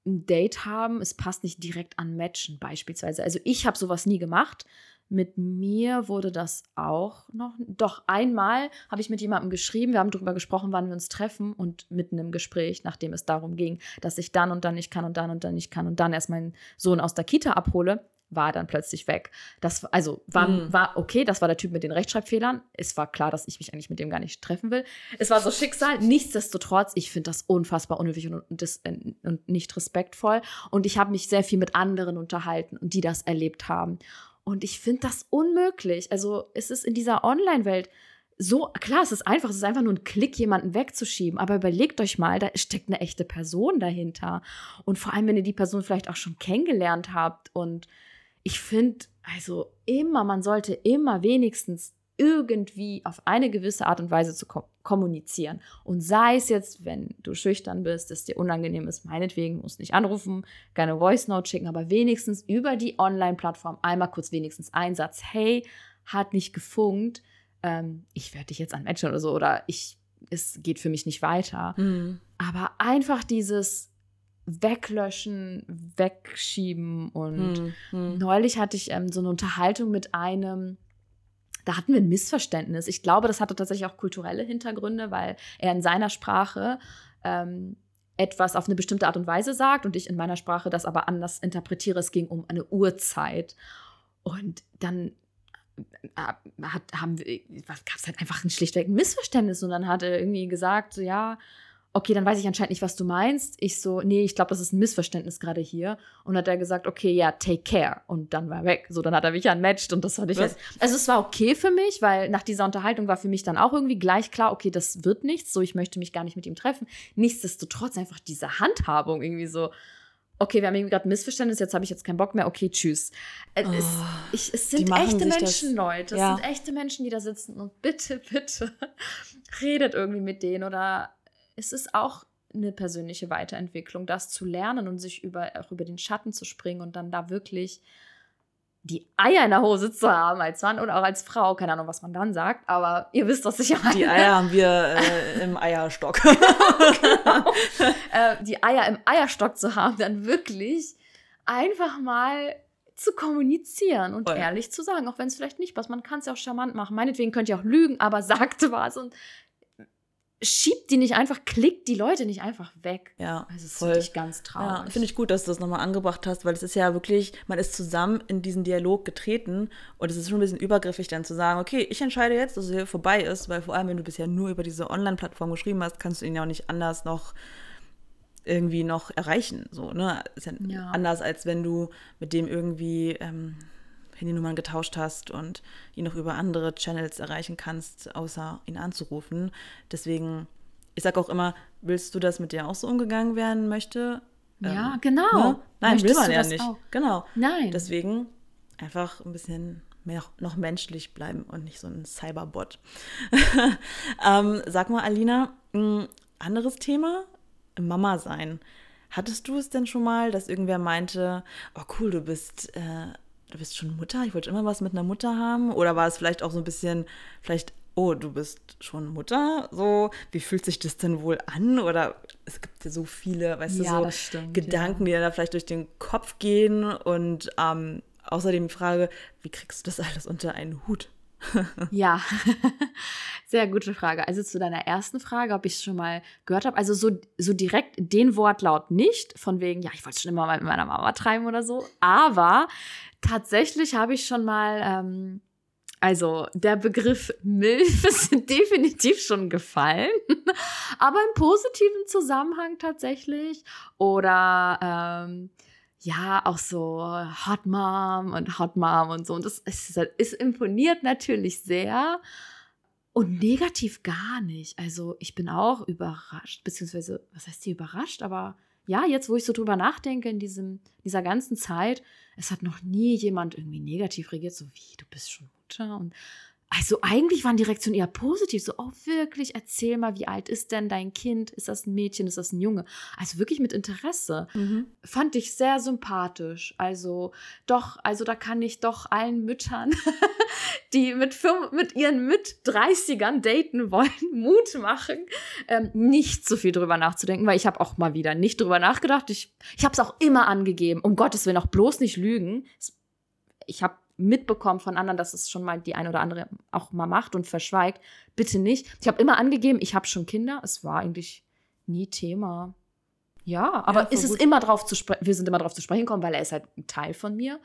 ein Date haben, es passt nicht direkt an Matchen beispielsweise. Also ich habe sowas nie gemacht. Mit mir wurde das auch noch. Doch einmal habe ich mit jemandem geschrieben. Wir haben darüber gesprochen, wann wir uns treffen und mitten im Gespräch, nachdem es darum ging, dass ich dann und dann nicht kann und dann und dann nicht kann und dann erst meinen Sohn aus der Kita abhole, war dann plötzlich weg. Das also war, Mhm. war okay. Das war der Typ mit den Rechtschreibfehlern. Es war klar, dass ich mich eigentlich mit dem gar nicht treffen will. Es war so Schicksal. Nichtsdestotrotz, ich finde das unfassbar unhöflich und, und, äh, und nicht respektvoll. Und ich habe mich sehr viel mit anderen unterhalten und die das erlebt haben. Und ich finde das unmöglich. Also es ist in dieser Online-Welt so, klar, es ist einfach, es ist einfach nur ein Klick, jemanden wegzuschieben. Aber überlegt euch mal, da steckt eine echte Person dahinter. Und vor allem, wenn ihr die Person vielleicht auch schon kennengelernt habt. Und ich finde, also immer, man sollte immer wenigstens irgendwie auf eine gewisse Art und Weise zu kom kommunizieren. Und sei es jetzt, wenn du schüchtern bist, es dir unangenehm ist, meinetwegen, musst nicht anrufen, keine Voice Note schicken, aber wenigstens über die Online-Plattform einmal kurz wenigstens einen Satz, hey, hat nicht gefunkt, ähm, ich werde dich jetzt anmatchen oder so, oder ich, es geht für mich nicht weiter. Mhm. Aber einfach dieses Weglöschen, Wegschieben und Mhm. Mhm. Neulich hatte ich ähm, so eine Unterhaltung mit einem, da hatten wir ein Missverständnis. Ich glaube, das hatte tatsächlich auch kulturelle Hintergründe, weil er in seiner Sprache ähm, etwas auf eine bestimmte Art und Weise sagt und ich in meiner Sprache das aber anders interpretiere. Es ging um eine Uhrzeit. Und dann hat, haben gab es halt einfach ein schlichtweg ein Missverständnis und dann hat er irgendwie gesagt, so ja, okay, dann weiß ich anscheinend nicht, was du meinst. Ich so, nee, ich glaube, das ist ein Missverständnis gerade hier. Und hat er gesagt, okay, ja, take care. Und dann war er weg. So, dann hat er mich unmatched und das hatte ich jetzt. Also es war okay für mich, weil nach dieser Unterhaltung war für mich dann auch irgendwie gleich klar, okay, das wird nichts. So, ich möchte mich gar nicht mit ihm treffen. Nichtsdestotrotz einfach diese Handhabung irgendwie so. Okay, wir haben irgendwie gerade ein Missverständnis, jetzt habe ich jetzt keinen Bock mehr. Okay, tschüss. Äh, es, oh, ich, es sind echte Menschen, das, Leute. Es ja. sind echte Menschen, die da sitzen. Und bitte, bitte, redet irgendwie mit denen oder es ist auch eine persönliche Weiterentwicklung, das zu lernen und sich über, auch über den Schatten zu springen und dann da wirklich die Eier in der Hose zu haben als Mann oder auch als Frau. Keine Ahnung, was man dann sagt, aber ihr wisst, was ich meine. Die Eier haben wir äh, im Eierstock. genau. äh, die Eier im Eierstock zu haben, dann wirklich einfach mal zu kommunizieren und Voll. ehrlich zu sagen, auch wenn es vielleicht nicht passt. Man kann es ja auch charmant machen. Meinetwegen könnt ihr auch lügen, aber sagt was und schiebt die nicht einfach, klickt die Leute nicht einfach weg. Ja, also das finde ich ganz traurig. Ja, finde ich gut, dass du das nochmal angebracht hast, weil es ist ja wirklich, man ist zusammen in diesen Dialog getreten und es ist schon ein bisschen übergriffig dann zu sagen, okay, ich entscheide jetzt, dass es hier vorbei ist, weil vor allem, wenn du bisher nur über diese Online-Plattform geschrieben hast, kannst du ihn ja auch nicht anders noch irgendwie noch erreichen. So, ne? Ist ja, ja. anders, als wenn du mit dem irgendwie ähm, Handynummern getauscht hast und ihn noch über andere Channels erreichen kannst, außer ihn anzurufen. Deswegen, ich sage auch immer, willst du, dass mit dir auch so umgegangen werden möchte? Ja, ähm, genau. Ne? Nein, Möchtest will man ja nicht. Auch? Genau. Nein. Deswegen einfach ein bisschen mehr noch menschlich bleiben und nicht so ein Cyberbot. ähm, sag mal, Alina, ein anderes Thema, Mama sein. Hattest du es denn schon mal, dass irgendwer meinte, oh cool, du bist äh, du bist schon Mutter, ich wollte immer was mit einer Mutter haben? Oder war es vielleicht auch so ein bisschen, vielleicht, oh, du bist schon Mutter? So, wie fühlt sich das denn wohl an? Oder es gibt ja so viele, weißt ja, du, so stimmt, Gedanken, ja. die da vielleicht durch den Kopf gehen. Und ähm, außerdem die Frage, wie kriegst du das alles unter einen Hut? ja, sehr gute Frage. Also zu deiner ersten Frage, ob ich es schon mal gehört habe. Also so, so direkt den Wortlaut nicht, von wegen, ja, ich wollte es schon immer mal mit meiner Mama treiben oder so. Aber tatsächlich habe ich schon mal, ähm, also der Begriff MILF ist definitiv schon gefallen, aber im positiven Zusammenhang tatsächlich. Oder ähm, ja, auch so Hot Mom und Hot Mom und so. Und das ist, ist imponiert natürlich sehr. Und negativ gar nicht. Also ich bin auch überrascht, beziehungsweise, was heißt die überrascht? Aber ja, jetzt, wo ich so drüber nachdenke, in diesem, dieser ganzen Zeit, es hat noch nie jemand irgendwie negativ reagiert, so wie, du bist schon Mutter und also eigentlich waren die Reaktionen eher positiv. So, oh wirklich, erzähl mal, wie alt ist denn dein Kind? Ist das ein Mädchen? Ist das ein Junge? Also wirklich mit Interesse. Mhm. Fand ich sehr sympathisch. Also doch, also da kann ich doch allen Müttern, die mit, mit ihren mit 30ern daten wollen, Mut machen, ähm, nicht so viel drüber nachzudenken, weil ich habe auch mal wieder nicht drüber nachgedacht. Ich, ich habe es auch immer angegeben. Um Gottes Willen, auch bloß nicht lügen. Ich habe mitbekommen von anderen, dass es schon mal die eine oder andere auch mal macht und verschweigt. Bitte nicht. Ich habe immer angegeben, ich habe schon Kinder. Es war eigentlich nie Thema. Ja, aber ja, ist es immer drauf zu sprechen, wir sind immer drauf zu sprechen gekommen, weil er ist halt ein Teil von mir.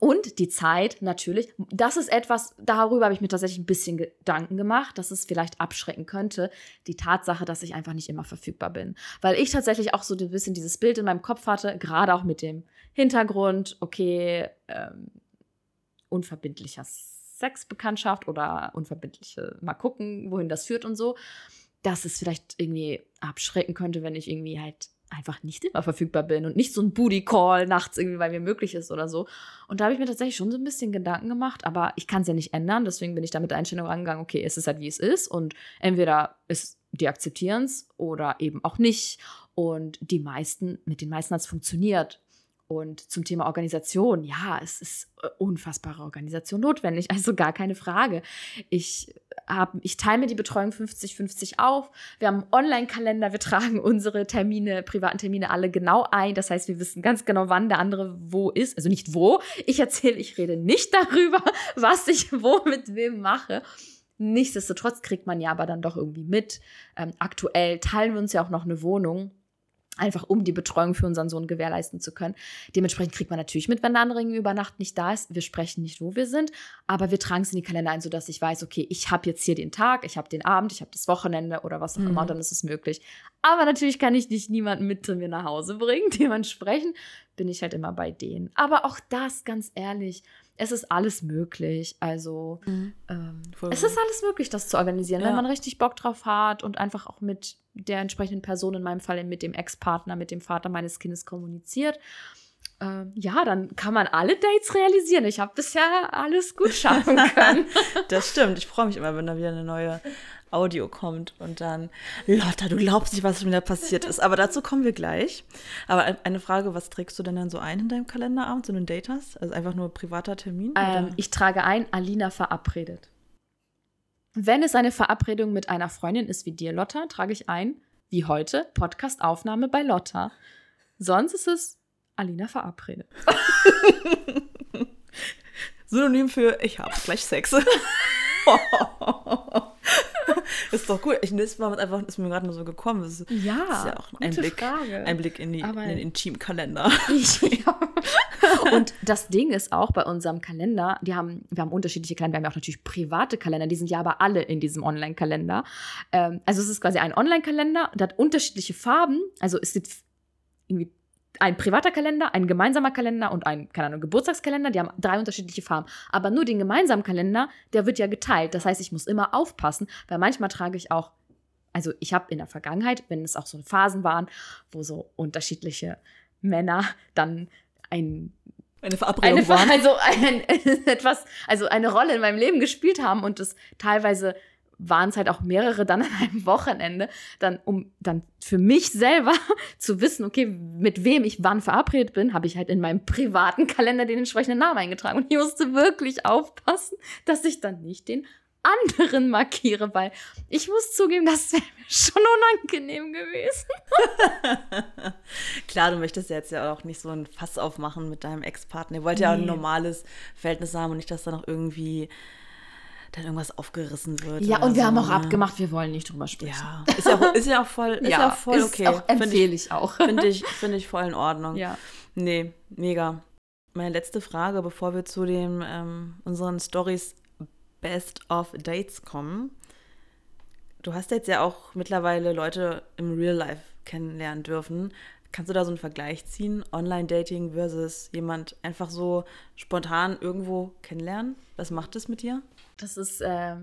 Und die Zeit natürlich, das ist etwas, darüber habe ich mir tatsächlich ein bisschen Gedanken gemacht, dass es vielleicht abschrecken könnte. Die Tatsache, dass ich einfach nicht immer verfügbar bin. Weil ich tatsächlich auch so ein bisschen dieses Bild in meinem Kopf hatte, gerade auch mit dem Hintergrund, okay, ähm, unverbindlicher Sexbekanntschaft oder unverbindliche mal gucken, wohin das führt und so, dass es vielleicht irgendwie abschrecken könnte, wenn ich irgendwie halt einfach nicht immer verfügbar bin und nicht so ein Booty-Call nachts irgendwie bei mir möglich ist oder so. Und da habe ich mir tatsächlich schon so ein bisschen Gedanken gemacht, aber ich kann es ja nicht ändern, deswegen bin ich da mit der Einstellung rangegangen, okay, es ist halt wie es ist und entweder ist die akzeptieren es oder eben auch nicht. Und die meisten, mit den meisten hat es funktioniert. Und zum Thema Organisation, ja, es ist äh, unfassbare Organisation notwendig, also gar keine Frage. Ich, hab, ich teile mir die Betreuung 50-50 auf. Wir haben einen Online-Kalender, wir tragen unsere Termine, privaten Termine alle genau ein. Das heißt, wir wissen ganz genau, wann der andere wo ist. Also nicht wo. Ich erzähle, ich rede nicht darüber, was ich wo mit wem mache. Nichtsdestotrotz kriegt man ja aber dann doch irgendwie mit. Ähm, aktuell teilen wir uns ja auch noch eine Wohnung. Einfach um die Betreuung für unseren Sohn gewährleisten zu können. Dementsprechend kriegt man natürlich mit, wenn der andere über Nacht nicht da ist. Wir sprechen nicht, wo wir sind, aber wir tragen es in die Kalender ein, sodass ich weiß, okay, ich habe jetzt hier den Tag, ich habe den Abend, ich habe das Wochenende oder was auch mhm. immer, dann ist es möglich. Aber natürlich kann ich nicht niemanden mit zu mir nach Hause bringen. Dementsprechend bin ich halt immer bei denen. Aber auch das, ganz ehrlich, es ist alles möglich. Also mhm. ähm, es ist alles möglich, das zu organisieren, ja. wenn man richtig Bock drauf hat und einfach auch mit der entsprechenden Person, in meinem Fall mit dem Ex-Partner, mit dem Vater meines Kindes kommuniziert. Ähm, ja, dann kann man alle Dates realisieren. Ich habe bisher alles gut schaffen können. das stimmt. Ich freue mich immer, wenn da wieder eine neue Audio kommt und dann, Lotta, du glaubst nicht, was mir da passiert ist. Aber dazu kommen wir gleich. Aber eine Frage, was trägst du denn dann so ein in deinem Kalenderabend, so einen Date hast? Also einfach nur privater Termin? Ähm, ich trage ein, Alina verabredet. Wenn es eine Verabredung mit einer Freundin ist wie dir, Lotta, trage ich ein, wie heute, Podcastaufnahme bei Lotta. Sonst ist es Alina verabredet. Synonym für ich habe gleich Sex. ist doch cool. Ich, das war einfach, ist mir gerade nur so gekommen. Das ist ja, ist ja auch ein Blick, ein Blick in, die, in den Intimkalender. ja. Und das Ding ist auch bei unserem Kalender, die haben, wir haben unterschiedliche Kalender, wir haben ja auch natürlich private Kalender, die sind ja aber alle in diesem Online-Kalender. Ähm, also es ist quasi ein Online-Kalender und hat unterschiedliche Farben. Also es sind irgendwie ein privater Kalender, ein gemeinsamer Kalender und ein, keine Ahnung, Geburtstagskalender. Die haben drei unterschiedliche Farben. Aber nur den gemeinsamen Kalender, der wird ja geteilt. Das heißt, ich muss immer aufpassen, weil manchmal trage ich auch, also ich habe in der Vergangenheit, wenn es auch so Phasen waren, wo so unterschiedliche Männer dann ein eine Verabredung eine, waren. Also ein, etwas, also eine Rolle in meinem Leben gespielt haben und es teilweise waren es halt auch mehrere dann an einem Wochenende, dann um dann für mich selber zu wissen, okay, mit wem ich wann verabredet bin, habe ich halt in meinem privaten Kalender den entsprechenden Namen eingetragen und ich musste wirklich aufpassen, dass ich dann nicht den anderen markiere, weil ich muss zugeben, das wäre mir schon unangenehm gewesen. Klar, du möchtest jetzt ja auch nicht so ein Fass aufmachen mit deinem Ex-Partner. Ihr wollt nee. ja ein normales Verhältnis haben und nicht, dass da noch irgendwie dann irgendwas aufgerissen wird. Ja, und wir so, haben auch ne? abgemacht, wir wollen nicht drüber sprechen. Ja, ist ja auch, ist ja auch voll, ist ja, auch voll okay. Auch empfehle ich, ich, auch. Finde ich, find ich voll in Ordnung. Ja. Nee, mega. Meine letzte Frage, bevor wir zu den ähm, unseren Stories Best of Dates kommen. Du hast jetzt ja auch mittlerweile Leute im Real Life kennenlernen dürfen. Kannst du da so einen Vergleich ziehen? Online-Dating versus jemand einfach so spontan irgendwo kennenlernen? Was macht das mit dir? Das ist äh,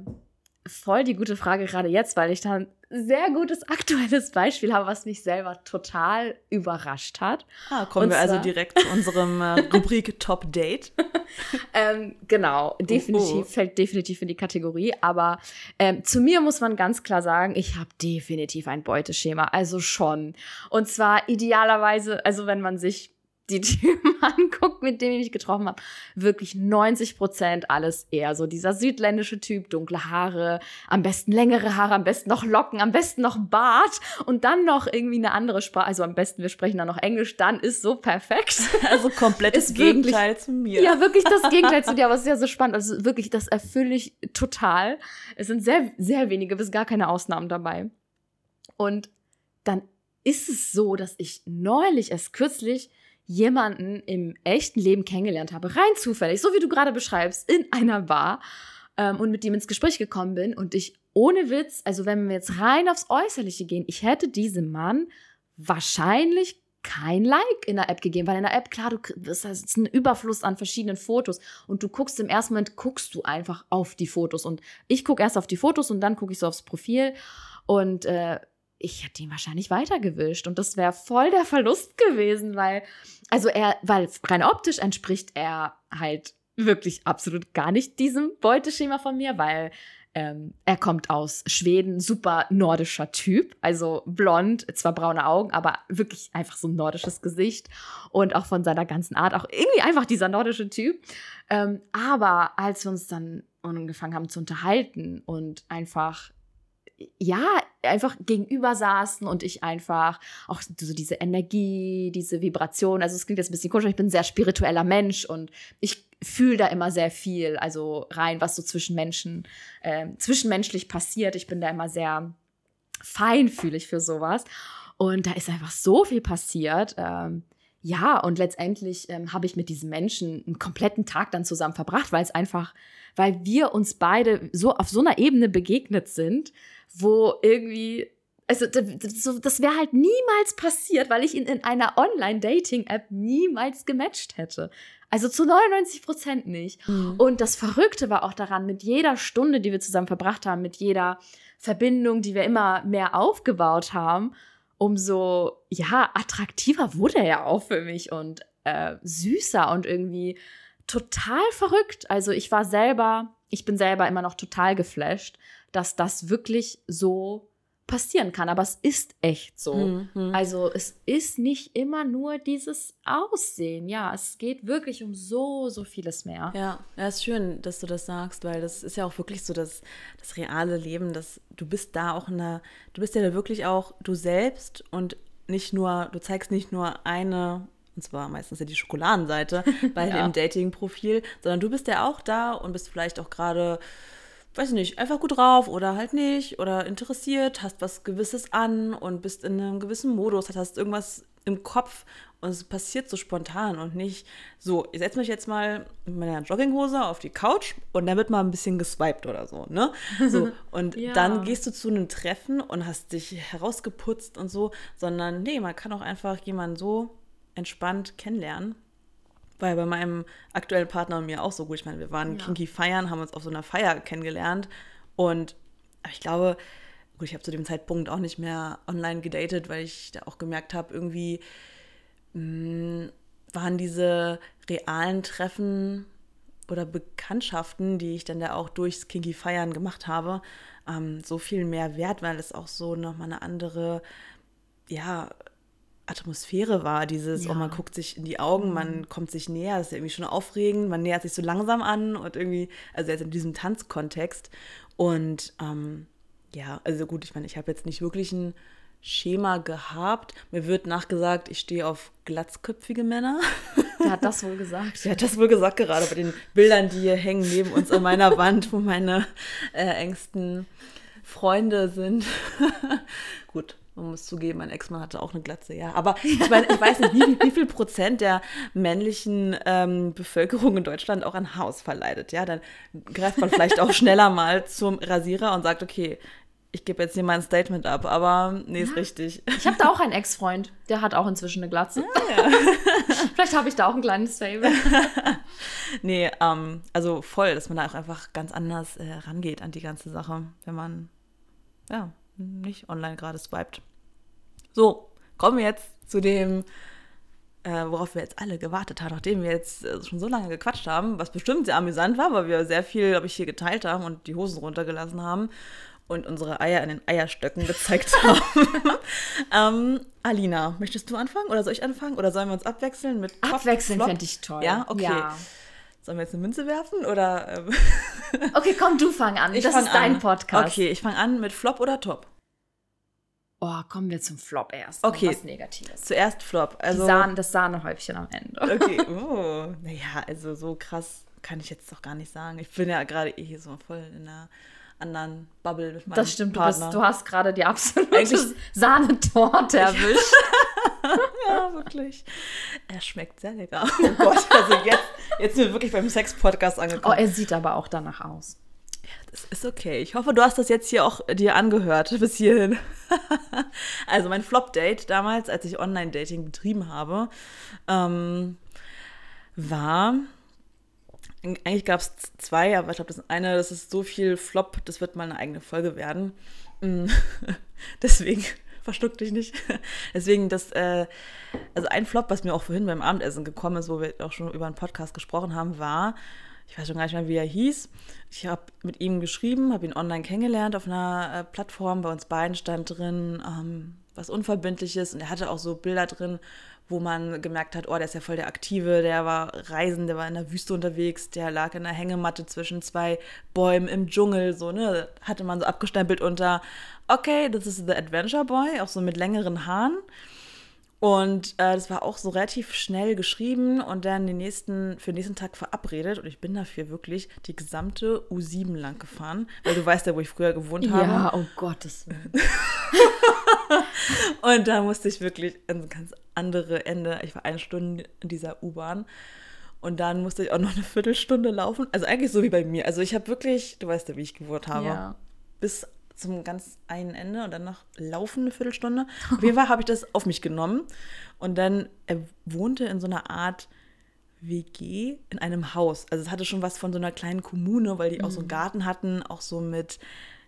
voll die gute Frage gerade jetzt, weil ich da ein sehr gutes aktuelles Beispiel habe, was mich selber total überrascht hat. Ah, kommen Und wir also direkt zu unserem äh, Rubrik Top Date. ähm, genau, definitiv, oh, oh. fällt definitiv in die Kategorie. Aber ähm, zu mir muss man ganz klar sagen, ich habe definitiv ein Beuteschema, also schon. Und zwar idealerweise, also wenn man sich die Typen anguckt, mit denen ich mich getroffen habe, wirklich 90 Prozent alles eher so dieser südländische Typ, dunkle Haare, am besten längere Haare, am besten noch Locken, am besten noch Bart und dann noch irgendwie eine andere Sprache. Also am besten, wir sprechen dann noch Englisch, dann ist so perfekt. Also komplettes Gegenteil wirklich, zu mir. Ja, wirklich das Gegenteil zu dir, aber es ist ja so spannend. Also wirklich, das erfülle ich total. Es sind sehr, sehr wenige, bis gar keine Ausnahmen dabei. Und dann ist es so, dass ich neulich, erst kürzlich, jemanden im echten Leben kennengelernt habe, rein zufällig, so wie du gerade beschreibst, in einer Bar ähm, und mit dem ins Gespräch gekommen bin. Und ich ohne Witz, also wenn wir jetzt rein aufs Äußerliche gehen, ich hätte diesem Mann wahrscheinlich kein Like in der App gegeben, weil in der App, klar, du das ist ein Überfluss an verschiedenen Fotos. Und du guckst im ersten Moment, guckst du einfach auf die Fotos. Und ich gucke erst auf die Fotos und dann gucke ich so aufs Profil. Und äh, ich hätte ihn wahrscheinlich weitergewischt und das wäre voll der Verlust gewesen, weil, also er, weil rein optisch entspricht er halt wirklich absolut gar nicht diesem Beuteschema von mir, weil ähm, er kommt aus Schweden, super nordischer Typ, also blond, zwar braune Augen, aber wirklich einfach so ein nordisches Gesicht und auch von seiner ganzen Art auch irgendwie einfach dieser nordische Typ. Ähm, aber als wir uns dann angefangen haben zu unterhalten und einfach ja, einfach gegenüber saßen und ich einfach auch so diese Energie, diese Vibration, also es klingt jetzt ein bisschen komisch, ich bin ein sehr spiritueller Mensch und ich fühle da immer sehr viel, also rein, was so zwischen Menschen, äh, zwischenmenschlich passiert. Ich bin da immer sehr feinfühlig für sowas. Und da ist einfach so viel passiert. Ähm, ja, und letztendlich ähm, habe ich mit diesen Menschen einen kompletten Tag dann zusammen verbracht, weil es einfach, weil wir uns beide so auf so einer Ebene begegnet sind, wo irgendwie, also das, das wäre halt niemals passiert, weil ich ihn in einer Online-Dating-App niemals gematcht hätte. Also zu 99 Prozent nicht. Mhm. Und das Verrückte war auch daran, mit jeder Stunde, die wir zusammen verbracht haben, mit jeder Verbindung, die wir immer mehr aufgebaut haben, umso ja attraktiver wurde er auch für mich und äh, süßer und irgendwie total verrückt. Also ich war selber, ich bin selber immer noch total geflasht, dass das wirklich so passieren kann. Aber es ist echt so. Mhm. Also es ist nicht immer nur dieses Aussehen. Ja, es geht wirklich um so, so vieles mehr. Ja, ja, ist schön, dass du das sagst, weil das ist ja auch wirklich so das, das reale Leben, dass du bist da auch in der, du bist ja da wirklich auch du selbst und nicht nur, du zeigst nicht nur eine und zwar meistens ja die Schokoladenseite bei ja. dem Dating-Profil, sondern du bist ja auch da und bist vielleicht auch gerade weiß ich nicht, einfach gut drauf oder halt nicht oder interessiert, hast was Gewisses an und bist in einem gewissen Modus, hast irgendwas im Kopf und es passiert so spontan und nicht so, ich setze mich jetzt mal in meiner Jogginghose auf die Couch und dann wird mal ein bisschen geswiped oder so, ne? So, und ja. dann gehst du zu einem Treffen und hast dich herausgeputzt und so, sondern nee, man kann auch einfach jemanden so entspannt kennenlernen war ja bei meinem aktuellen Partner und mir auch so gut. Ich meine, wir waren ja. kinky feiern, haben uns auf so einer Feier kennengelernt und ich glaube, gut, ich habe zu dem Zeitpunkt auch nicht mehr online gedatet, weil ich da auch gemerkt habe, irgendwie mh, hm, waren diese realen Treffen oder Bekanntschaften, die ich dann da auch durchs Kinky Feiern gemacht habe, ähm, so viel mehr wert, weil es auch so nochmal eine andere, ja, Atmosphäre war, dieses, ja. oh, man guckt sich in die Augen, man mhm. kommt sich näher, das ist ja irgendwie schon aufregend, man nähert sich so langsam an und irgendwie, also jetzt in diesem Tanzkontext. Und ähm, ja, also gut, ich meine, ich habe jetzt nicht wirklich ein Schema gehabt. Mir wird nachgesagt, ich stehe auf glatzköpfige Männer. Wer hat das wohl gesagt? Wer hat das wohl gesagt, gerade bei den Bildern, die hier hängen neben uns an meiner Wand, wo meine äh, engsten Freunde sind. gut, man muss zugeben, mein Ex-Mann hatte auch eine Glatze, ja. Aber ich meine, ich weiß nicht, wie, wie viel Prozent der männlichen ähm, Bevölkerung in Deutschland auch an Haarausfall leidet. Ja, dann greift man vielleicht auch schneller mal zum Rasierer und sagt, okay, ich gebe jetzt hier mein Statement ab, aber nee, ist ja. richtig. Ich habe da auch einen Ex-Freund, der hat auch inzwischen eine Glatze. Ah, ja. Vielleicht habe ich da auch ein kleines Fable. nee, ähm, also voll, dass man da auch einfach ganz anders äh, rangeht an die ganze Sache, wenn man, ja, nicht online gerade swiped. So, kommen wir jetzt zu dem, äh, worauf wir jetzt alle gewartet haben, nachdem wir jetzt äh, schon so lange gequatscht haben, was bestimmt sehr amüsant war, weil wir sehr viel, glaube ich, hier geteilt haben und die Hosen runtergelassen haben und unsere Eier in den Eierstöcken gezeigt haben. ähm, Alina, möchtest du anfangen oder soll ich anfangen oder sollen wir uns abwechseln mit Kopf, Abwechseln fände ich toll. Ja, okay. Ja. Sollen wir jetzt eine Münze werfen oder? Ähm okay, komm, du fang an. Ich das ist dein Podcast. Okay, ich fange an mit Flop oder Top. Oh, kommen wir zum Flop erst. Okay. Was Negatives. Zuerst Flop. Also Sahne, das Sahnehäubchen am Ende. Okay. Oh. Naja, also so krass kann ich jetzt doch gar nicht sagen. Ich bin ja gerade eh hier so voll in einer anderen Bubble mit meinem Das stimmt, Du, bist, du hast gerade die absolute Sahnetorte erwischt. ja, wirklich. Er schmeckt sehr lecker. Oh Gott, also jetzt, jetzt sind wir wirklich beim Sex-Podcast angekommen. Oh, er sieht aber auch danach aus. Das ist okay. Ich hoffe, du hast das jetzt hier auch dir angehört bis hierhin. also mein Flop-Date damals, als ich Online-Dating betrieben habe, ähm, war eigentlich gab es zwei, aber ich glaube, das eine, das ist so viel Flop, das wird mal eine eigene Folge werden. Mm. Deswegen verschluck dich nicht. Deswegen das, äh, also ein Flop, was mir auch vorhin beim Abendessen gekommen ist, wo wir auch schon über einen Podcast gesprochen haben, war, ich weiß schon gar nicht mehr, wie er hieß. Ich habe mit ihm geschrieben, habe ihn online kennengelernt auf einer äh, Plattform. Bei uns beiden stand drin ähm, was Unverbindliches und er hatte auch so Bilder drin, wo man gemerkt hat, oh, der ist ja voll der Aktive, der war reisend, der war in der Wüste unterwegs, der lag in der Hängematte zwischen zwei Bäumen im Dschungel, so, ne? Hatte man so abgestempelt unter, okay, das ist The Adventure Boy, auch so mit längeren Haaren. Und äh, das war auch so relativ schnell geschrieben und dann den nächsten, für den nächsten Tag verabredet. Und ich bin dafür wirklich die gesamte U7 lang gefahren, weil du weißt ja, wo ich früher gewohnt habe. Ja, oh Gottes Willen. und da musste ich wirklich ins ganz andere Ende. Ich war eine Stunde in dieser U-Bahn. Und dann musste ich auch noch eine Viertelstunde laufen. Also eigentlich so wie bei mir. Also ich habe wirklich, du weißt ja, wie ich gewohnt habe, Ja. bis zum ganz einen Ende und dann noch laufen eine Viertelstunde. Auf jeden Fall habe ich das auf mich genommen. Und dann, er wohnte in so einer Art WG in einem Haus. Also es hatte schon was von so einer kleinen Kommune, weil die auch so einen Garten hatten, auch so mit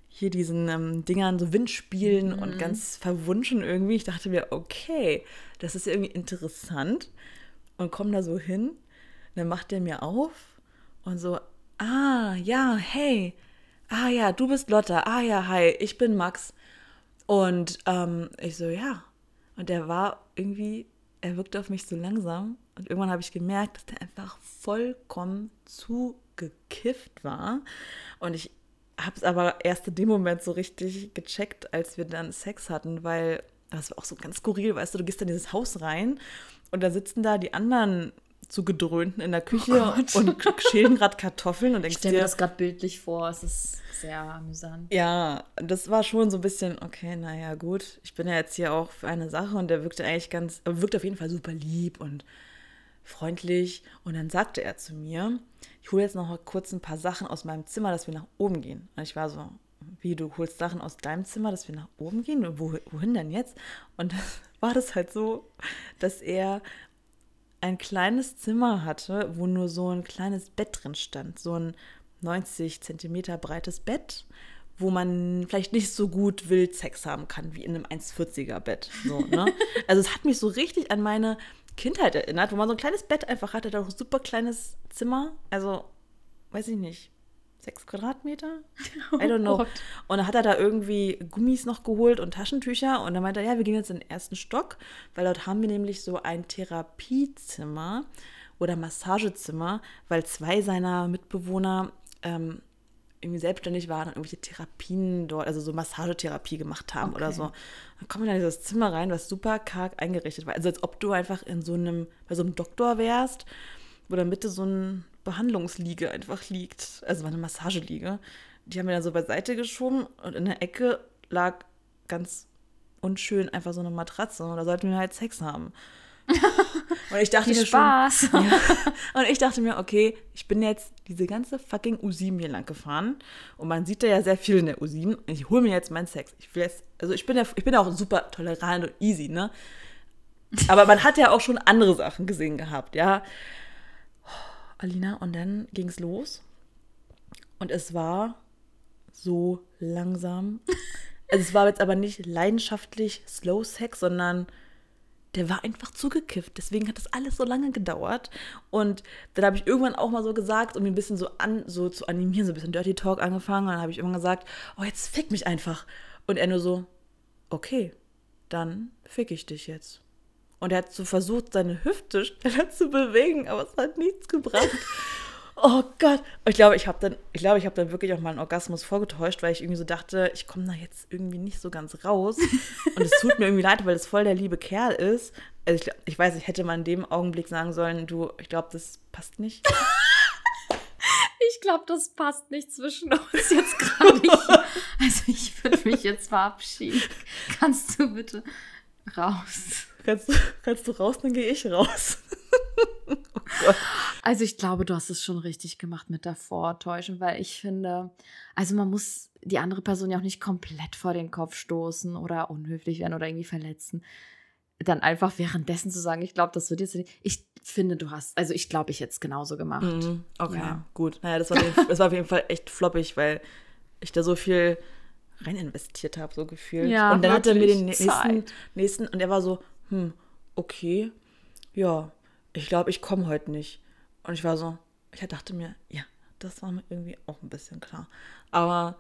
hier diesen ähm, Dingern, so Windspielen und ganz verwunschen irgendwie. Ich dachte mir, okay, das ist irgendwie interessant. Und komm da so hin. Dann macht der mir auf und so, ah, ja, hey, ah ja, du bist Lotta, ah ja, hi, ich bin Max. Und ähm, ich so, ja. Und der war irgendwie, er wirkte auf mich so langsam. Und irgendwann habe ich gemerkt, dass der einfach vollkommen zugekifft war. Und ich habe es aber erst in dem Moment so richtig gecheckt, als wir dann Sex hatten, weil das war auch so ganz skurril, weißt du, du gehst in dieses Haus rein und da sitzen da die anderen zugedröhnten in der Küche und schälen gerade Kartoffeln und Ich denkst stelle mir dir, das gerade bildlich vor. Es ist sehr amüsant. ja, das war schon so ein bisschen, okay, naja, gut. Ich bin ja jetzt hier auch für eine Sache und der wirkte eigentlich ganz, er wirkte auf jeden Fall super lieb und freundlich. Und dann sagte er zu mir, ich hole jetzt noch mal kurz ein paar Sachen aus meinem Zimmer, dass wir nach oben gehen. Und ich war so, wie, du holst Sachen aus deinem Zimmer, dass wir nach oben gehen? Und wo, wohin denn jetzt? Und dann war das halt so, dass er ein kleines Zimmer hatte, wo nur so ein kleines Bett drin stand. So ein 90 Zentimeter breites Bett, wo man vielleicht nicht so gut wild Sex haben kann wie in einem 1,40er Bett. So, ne? also es hat mich so richtig an meine Kindheit erinnert, wo man so ein kleines Bett einfach hatte, da auch ein super kleines Zimmer. Also, weiß ich nicht, sechs Quadratmeter? I don't know. Gott. Und dann hat er da irgendwie Gummis noch geholt und Taschentücher. Und dann meinte er, ja, wir gehen jetzt in den ersten Stock, weil dort haben wir nämlich so ein Therapiezimmer oder Massagezimmer, weil zwei seiner Mitbewohner ähm, irgendwie selbstständig waren und irgendwelche Therapien dort, also so Massagetherapie gemacht haben oder Okay. so. Dann kommen wir da in dieses Zimmer rein, was super karg eingerichtet war. Also als ob du einfach in so einem, bei so einem Doktor wärst, wo in der Mitte so ein Behandlungsliege einfach liegt. Also war eine Massageliege. Die haben wir dann so beiseite geschoben und in der Ecke lag ganz unschön einfach so eine Matratze. Und da sollten wir halt Sex haben. Und ich dachte mir Spaß. schon, ja. Und ich dachte mir, okay, ich bin jetzt diese ganze fucking U7 hier lang gefahren und man sieht da ja sehr viel in der U7 und ich hole mir jetzt meinen Sex. Ich will jetzt, also ich bin ja, ich bin ja auch super tolerant und easy, ne? Aber man hat ja auch schon andere Sachen gesehen gehabt, ja. Alina, und dann ging es los und es war so langsam. Also es war jetzt aber nicht leidenschaftlich Slow Sex, sondern der war einfach zugekifft. Deswegen hat das alles so lange gedauert. Und dann habe ich irgendwann auch mal so gesagt, um ihn ein bisschen so an, so zu animieren, so ein bisschen Dirty Talk angefangen. Und dann habe ich irgendwann gesagt, oh, jetzt fick mich einfach. Und er nur so, okay, dann fick ich dich jetzt. Und er hat so versucht, seine Hüfte schneller zu bewegen, aber es hat nichts gebracht. Oh Gott. Ich glaube, ich habe dann, ich glaube, ich habe dann wirklich auch mal einen Orgasmus vorgetäuscht, weil ich irgendwie so dachte, ich komme da jetzt irgendwie nicht so ganz raus. Und es tut mir irgendwie leid, weil es voll der liebe Kerl ist. Also ich, glaub- ich weiß, ich hätte mal in dem Augenblick sagen sollen, du, ich glaube, das passt nicht. Ich glaube, das passt nicht zwischen uns jetzt gerade. Also ich würde mich jetzt verabschieden. Kannst du bitte raus? Kannst du, kannst du raus, dann gehe ich raus. oh. Also ich glaube, du hast es schon richtig gemacht mit der Vortäuschen, weil ich finde, also man muss die andere Person ja auch nicht komplett vor den Kopf stoßen oder unhöflich werden oder irgendwie verletzen. Dann einfach währenddessen zu sagen, ich glaube, das wird jetzt. Ich finde, du hast, also ich glaube, ich hätte es genauso gemacht. Mhm, Okay, Ja. gut. Naja, das war, auf jeden- das war auf jeden Fall echt floppig, weil ich da so viel rein investiert habe, so gefühlt. Ja, und dann hat er mir den nächsten, nächsten, und er war so, hm, okay, ja, ich glaube, ich komme heute nicht. Und ich war so, ich dachte mir, ja, das war mir irgendwie auch ein bisschen klar. Aber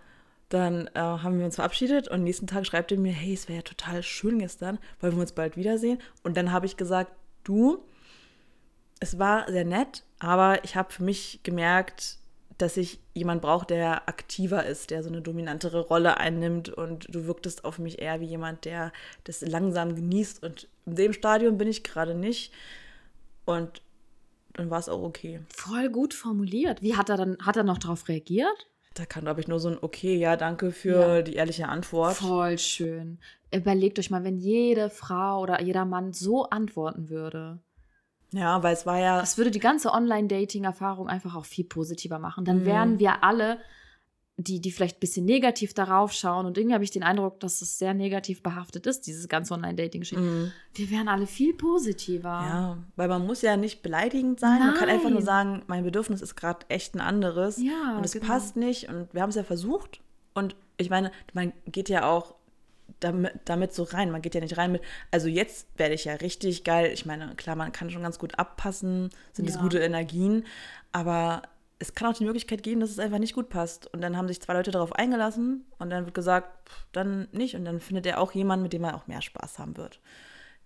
dann äh, haben wir uns verabschiedet und nächsten Tag schreibt er mir, hey, es wäre ja total schön gestern, wollen wir uns bald wiedersehen? Und dann habe ich gesagt, du, es war sehr nett, aber ich habe für mich gemerkt, dass ich jemanden brauche, der aktiver ist, der so eine dominantere Rolle einnimmt und du wirktest auf mich eher wie jemand, der das langsam genießt und in dem Stadium bin ich gerade nicht und dann war es auch okay. Voll gut formuliert. Wie hat er dann, hat er noch darauf reagiert? Da kann, glaube ich, nur so ein Okay, ja, danke für Ja. die ehrliche Antwort. Voll schön. Überlegt euch mal, wenn jede Frau oder jeder Mann so antworten würde. Ja, weil es war ja. Das würde die ganze Online-Dating-Erfahrung einfach auch viel positiver machen. Dann Mhm. wären wir alle, die, die vielleicht ein bisschen negativ darauf schauen, und irgendwie habe ich den Eindruck, dass es sehr negativ behaftet ist, dieses ganze Online-Dating-Geschichte. Mhm. Wir wären alle viel positiver. Ja, weil man muss ja nicht beleidigend sein. Man kann einfach nur Nein. sagen, mein Bedürfnis ist gerade echt ein anderes. Ja, und es genau. passt nicht. Und wir haben es ja versucht. Und ich meine, man geht ja auch damit, damit so rein. Man geht ja nicht rein mit, also jetzt werde ich ja richtig geil. Ich meine, klar, man kann schon ganz gut abpassen, sind es Ja. gute Energien, aber es kann auch die Möglichkeit geben, dass es einfach nicht gut passt. Und dann haben sich zwei Leute darauf eingelassen und dann wird gesagt, pff, dann nicht. Und dann findet er auch jemanden, mit dem er auch mehr Spaß haben wird.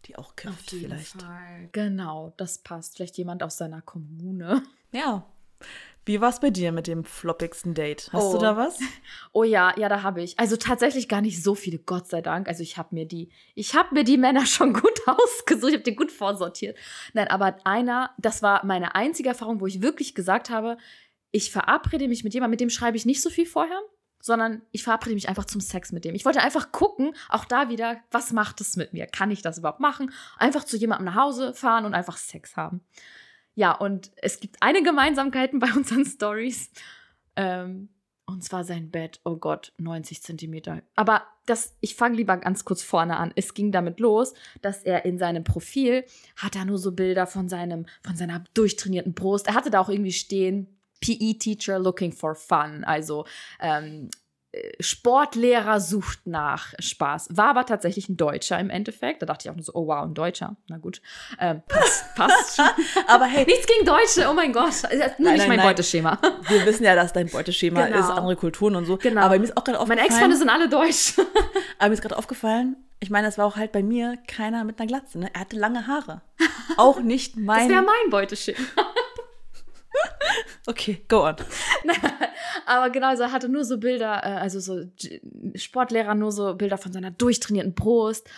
Die auch kifft vielleicht. Fall. Genau, das passt. Vielleicht jemand aus seiner Kommune. Ja. Wie war es bei dir mit dem floppigsten Date? Hast du Oh. da was? Oh ja, ja, da habe ich. Also tatsächlich gar nicht so viele, Gott sei Dank. Also ich habe mir die, ich habe mir die Männer schon gut ausgesucht, ich habe die gut vorsortiert. Nein, aber einer, das war meine einzige Erfahrung, wo ich wirklich gesagt habe, ich verabrede mich mit jemandem, mit dem schreibe ich nicht so viel vorher, sondern ich verabrede mich einfach zum Sex mit dem. Ich wollte einfach gucken, auch da wieder, was macht es mit mir? Kann ich das überhaupt machen? Einfach zu jemandem nach Hause fahren und einfach Sex haben. Ja, und es gibt eine Gemeinsamkeiten bei unseren Stories. Ähm, und zwar sein Bett, oh Gott, 90 Zentimeter. Aber das, ich fange lieber ganz kurz vorne an. Es ging damit los, dass er in seinem Profil hat er nur so Bilder von seinem, von seiner durchtrainierten Brust. Er hatte da auch irgendwie stehen, PE-Teacher looking for fun. Also ähm, äh, Sportlehrer sucht nach Spaß. War aber tatsächlich ein Deutscher im Endeffekt. Da dachte ich auch nur so, oh wow, ein Deutscher. Na gut. Ähm, passt, passt schon. Aber hey, Nichts gegen Deutsche, oh mein Gott. Nur Nein, nicht mein nein. Beuteschema. wir wissen ja, dass dein Beuteschema Genau. ist, andere Kulturen und so. Genau. Aber mir ist auch gerade Meine Ex-Freunde aufgefallen, sind alle deutsch. aber mir ist gerade aufgefallen, ich meine, es war auch halt bei mir keiner mit einer Glatze. Ne? Er hatte lange Haare. Auch nicht Das mein. wäre mein Beuteschema. okay, go on. Aber genau, also er hatte nur so Bilder, äh, also so Sportlehrer, nur so Bilder von seiner durchtrainierten Brust.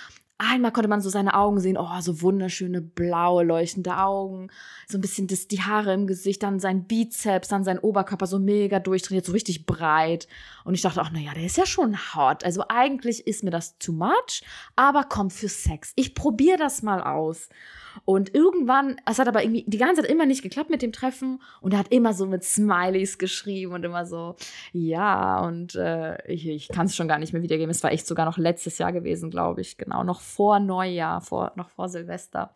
Einmal konnte man so seine Augen sehen, oh, so wunderschöne blaue, leuchtende Augen, so ein bisschen das, die Haare im Gesicht, dann sein Bizeps, dann sein Oberkörper so mega durchtrainiert, so richtig breit. Und ich dachte auch, naja, der ist ja schon hot. Also eigentlich ist mir das too much, aber komm für Sex. Ich probiere das mal aus. Und irgendwann, es hat aber irgendwie die ganze Zeit immer nicht geklappt mit dem Treffen und er hat immer so mit Smileys geschrieben und immer so, ja, und äh, ich, ich kann es schon gar nicht mehr wiedergeben. Es war echt sogar noch letztes Jahr gewesen, glaube ich, genau, noch vor Neujahr, vor, noch vor Silvester.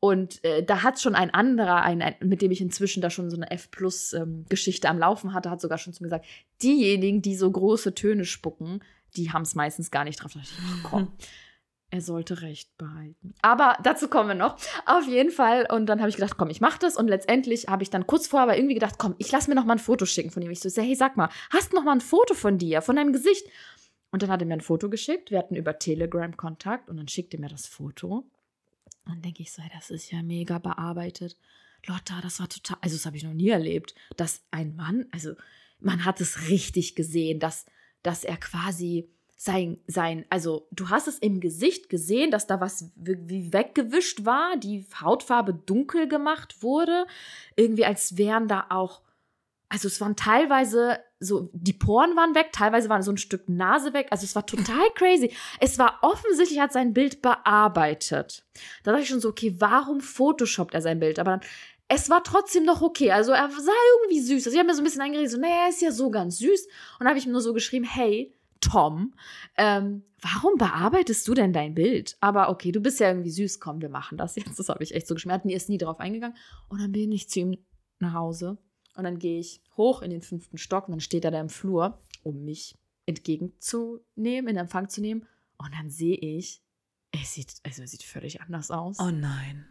Und äh, da hat schon ein anderer, ein, ein, mit dem ich inzwischen da schon so eine F-Plus-Geschichte am Laufen hatte, hat sogar schon zu mir gesagt, diejenigen, die so große Töne spucken, die haben es meistens gar nicht drauf. Da dachte ich, ach komm, er sollte recht behalten. Aber dazu kommen wir noch. Auf jeden Fall. Und dann habe ich gedacht, komm, ich mache das. Und letztendlich habe ich dann kurz vorher aber irgendwie gedacht, komm, ich lass mir noch mal ein Foto schicken von ihm. Ich so, hey, sag mal, hast du noch mal ein Foto von dir, von deinem Gesicht? Und dann hat er mir ein Foto geschickt. Wir hatten über Telegram Kontakt und dann schickte er mir das Foto. Und dann denke ich so, hey, das ist ja mega bearbeitet. Lotta, das war total, also das habe ich noch nie erlebt, dass ein Mann, also man hat es richtig gesehen, dass, dass er quasi sein, sein, also du hast es im Gesicht gesehen, dass da was wie weggewischt war, die Hautfarbe dunkel gemacht wurde, irgendwie als wären da auch, also es waren teilweise so, die Poren waren weg, teilweise war so ein Stück Nase weg, also es war total crazy. Es war offensichtlich, hat sein Bild bearbeitet. Da dachte ich schon so, okay, warum photoshoppt er sein Bild? Aber dann, es war trotzdem noch okay. Also er sah irgendwie süß. Also ich habe mir so ein bisschen eingeredet, so, naja, ist ja so ganz süß. Und dann habe ich ihm nur so geschrieben, hey, Tom, ähm, warum bearbeitest du denn dein Bild? Aber okay, du bist ja irgendwie süß, komm, wir machen das jetzt. Das habe ich echt so geschmiert. Er ist nie drauf eingegangen. Und dann bin ich zu ihm nach Hause. Und dann gehe ich hoch in den fünften Stock und dann steht er da im Flur, um mich entgegenzunehmen, in Empfang zu nehmen. Und dann sehe ich, er sieht, also er sieht völlig anders aus. Oh nein.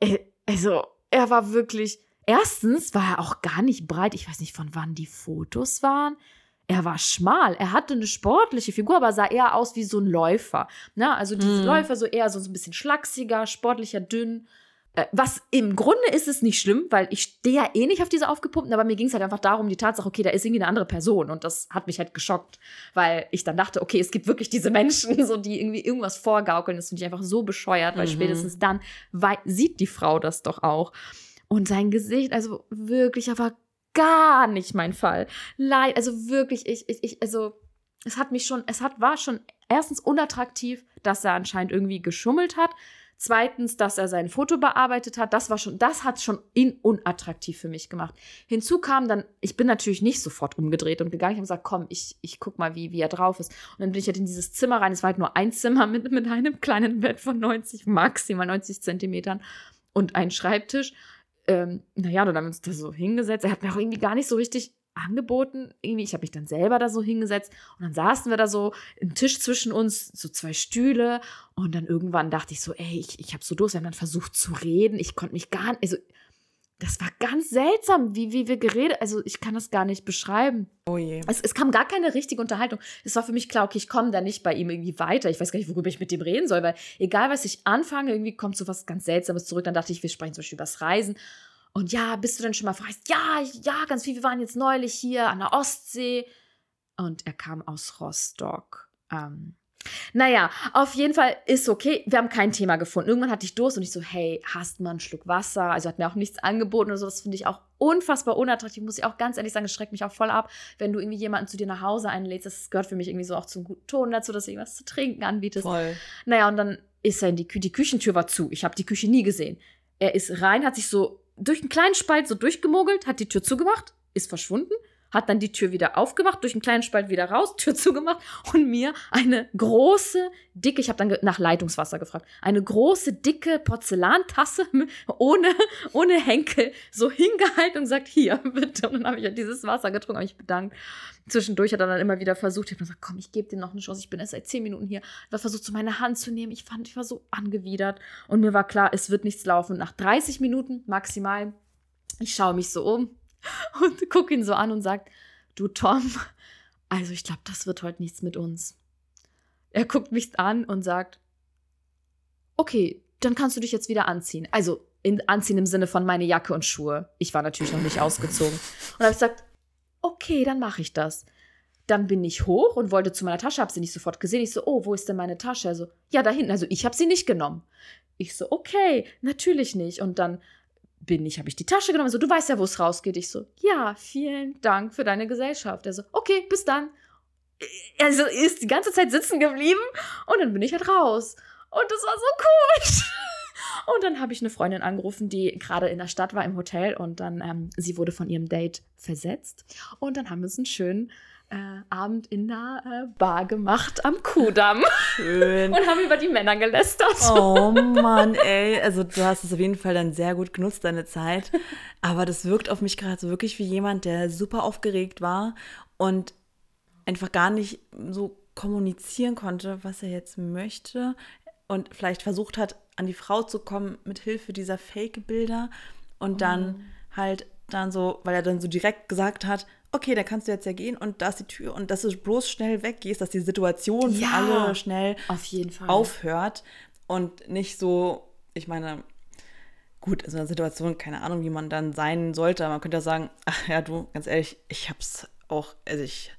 Äh, Also, er war wirklich. Erstens war er auch gar nicht breit. Ich weiß nicht, von wann die Fotos waren. Er war schmal. Er hatte eine sportliche Figur, aber sah eher aus wie so ein Läufer. Ne? Also diese Mhm. Läufer so eher so ein bisschen schlachsiger, sportlicher, dünn. Äh, Was im Grunde ist es nicht schlimm, weil ich stehe ja eh nicht auf diese aufgepumpten, aber mir ging es halt einfach darum, die Tatsache, okay, da ist irgendwie eine andere Person und das hat mich halt geschockt, weil ich dann dachte, okay, es gibt wirklich diese Menschen, so die irgendwie irgendwas vorgaukeln, das finde ich einfach so bescheuert, weil Mhm. spätestens dann sieht die Frau das doch auch. Und sein Gesicht, also wirklich, er war gar nicht mein Fall. Leid, also wirklich, ich, ich, ich, also es hat mich schon, es hat, war schon erstens unattraktiv, dass er anscheinend irgendwie geschummelt hat. Zweitens, dass er sein Foto bearbeitet hat, das war schon, das hat schon ihn unattraktiv für mich gemacht. Hinzu kam dann, ich bin natürlich nicht sofort umgedreht und gegangen. Ich habe gesagt, komm, ich, ich guck mal, wie, wie er drauf ist. Und dann bin ich halt in dieses Zimmer rein. Es war halt nur ein Zimmer mit, mit einem kleinen Bett von 90, maximal 90 Zentimetern und ein Schreibtisch. Ähm, naja, dann haben wir uns da so hingesetzt. Er hat mir auch irgendwie gar nicht so richtig angeboten. Irgendwie, ich habe mich dann selber da so hingesetzt und dann saßen wir da so, ein Tisch zwischen uns, so zwei Stühle und dann irgendwann dachte ich so, ey, ich, ich habe so Durst. Wir haben dann versucht zu reden. Ich konnte mich gar nicht, also das war ganz seltsam, wie, wie wir geredet, also ich kann das gar nicht beschreiben. Oh je. Es, es kam gar keine richtige Unterhaltung. Es war für mich klar, okay, ich komme da nicht bei ihm irgendwie weiter. Ich weiß gar nicht, worüber ich mit dem reden soll, weil egal, was ich anfange, irgendwie kommt so was ganz Seltsames zurück. Dann dachte ich, wir sprechen zum Beispiel über das Reisen. Und ja, bist du denn schon mal verreist? Ja, ja, ganz viel. Wir waren jetzt neulich hier an der Ostsee. Und er kam aus Rostock. Ähm, naja, auf jeden Fall ist okay. Wir haben kein Thema gefunden. Irgendwann hatte ich Durst und ich so, hey, hast mal einen Schluck Wasser? Also hat mir auch nichts angeboten oder so. Das finde ich auch unfassbar unattraktiv. Muss ich auch ganz ehrlich sagen, es schreckt mich auch voll ab, wenn du irgendwie jemanden zu dir nach Hause einlädst. Das gehört für mich irgendwie so auch zum guten Ton dazu, dass du irgendwas zu trinken anbietest. Voll. Naja, und dann ist er in die Küche. Die Küchentür war zu. Ich habe die Küche nie gesehen. Er ist rein, hat sich so durch einen kleinen Spalt so durchgemogelt, hat die Tür zugemacht, ist verschwunden, hat dann die Tür wieder aufgemacht, durch einen kleinen Spalt wieder raus, Tür zugemacht und mir eine große, dicke, ich habe dann nach Leitungswasser gefragt, eine große, dicke Porzellantasse ohne, ohne Henkel so hingehalten und gesagt, hier, bitte. Und dann habe ich ja dieses Wasser getrunken, habe mich bedankt. Zwischendurch hat er dann immer wieder versucht, ich habe gesagt, komm, ich gebe dir noch eine Chance, ich bin erst seit zehn Minuten hier. Er versucht, so meine Hand zu nehmen. Ich fand, ich war so angewidert und mir war klar, es wird nichts laufen. Nach 30 Minuten maximal, ich schaue mich so um, und gucke ihn so an und sagt, du Tom, also ich glaube, das wird heute nichts mit uns. Er guckt mich an und sagt, okay, dann kannst du dich jetzt wieder anziehen. Also in, anziehen im Sinne von meine Jacke und Schuhe. Ich war natürlich noch nicht ausgezogen. Und habe gesagt, okay, dann mache ich das. Dann bin ich hoch und wollte zu meiner Tasche, habe sie nicht sofort gesehen. Ich so, oh, wo ist denn meine Tasche? Also, ja, da hinten. Also ich habe sie nicht genommen. Ich so, okay, natürlich nicht. Und dann bin ich, habe ich die Tasche genommen. So, du weißt ja, wo es rausgeht. Ich so, ja, vielen Dank für deine Gesellschaft. Er so, okay, bis dann. Also ist die ganze Zeit sitzen geblieben und dann bin ich halt raus. Und das war so cool. Und dann habe ich eine Freundin angerufen, die gerade in der Stadt war im Hotel und dann, ähm, sie wurde von ihrem Date versetzt. Und dann haben wir uns einen schönen äh, Abend in der äh, Bar gemacht am Kudamm. Schön. und haben über die Männer gelästert. Oh Mann, ey. Also du hast es auf jeden Fall dann sehr gut genutzt, deine Zeit. Aber das wirkt auf mich gerade so wirklich wie jemand, der super aufgeregt war und einfach gar nicht so kommunizieren konnte, was er jetzt möchte. Und vielleicht versucht hat, an die Frau zu kommen mit Hilfe dieser Fake-Bilder. Und dann Oh. halt dann so, weil er dann so direkt gesagt hat, okay, dann kannst du jetzt ja gehen und da ist die Tür und dass du bloß schnell weggehst, dass die Situation für Ja. alle schnell Auf jeden Fall. aufhört und nicht so, ich meine, gut, in so einer Situation, keine Ahnung, wie man dann sein sollte, aber man könnte ja sagen, ach ja, du, ganz ehrlich, ich hab's auch, also ich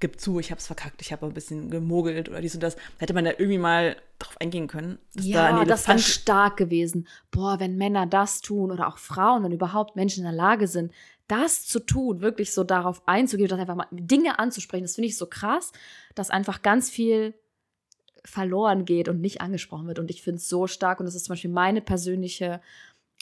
gebe zu, ich hab's verkackt, ich habe ein bisschen gemogelt oder dies und das. Da hätte man ja irgendwie mal drauf eingehen können. da Ja, ein das wäre stark gewesen. Boah, wenn Männer das tun oder auch Frauen, wenn überhaupt Menschen in der Lage sind, das zu tun, wirklich so darauf einzugehen, das einfach mal Dinge anzusprechen, das finde ich so krass, dass einfach ganz viel verloren geht und nicht angesprochen wird. Und ich finde es so stark und das ist zum Beispiel meine persönliche,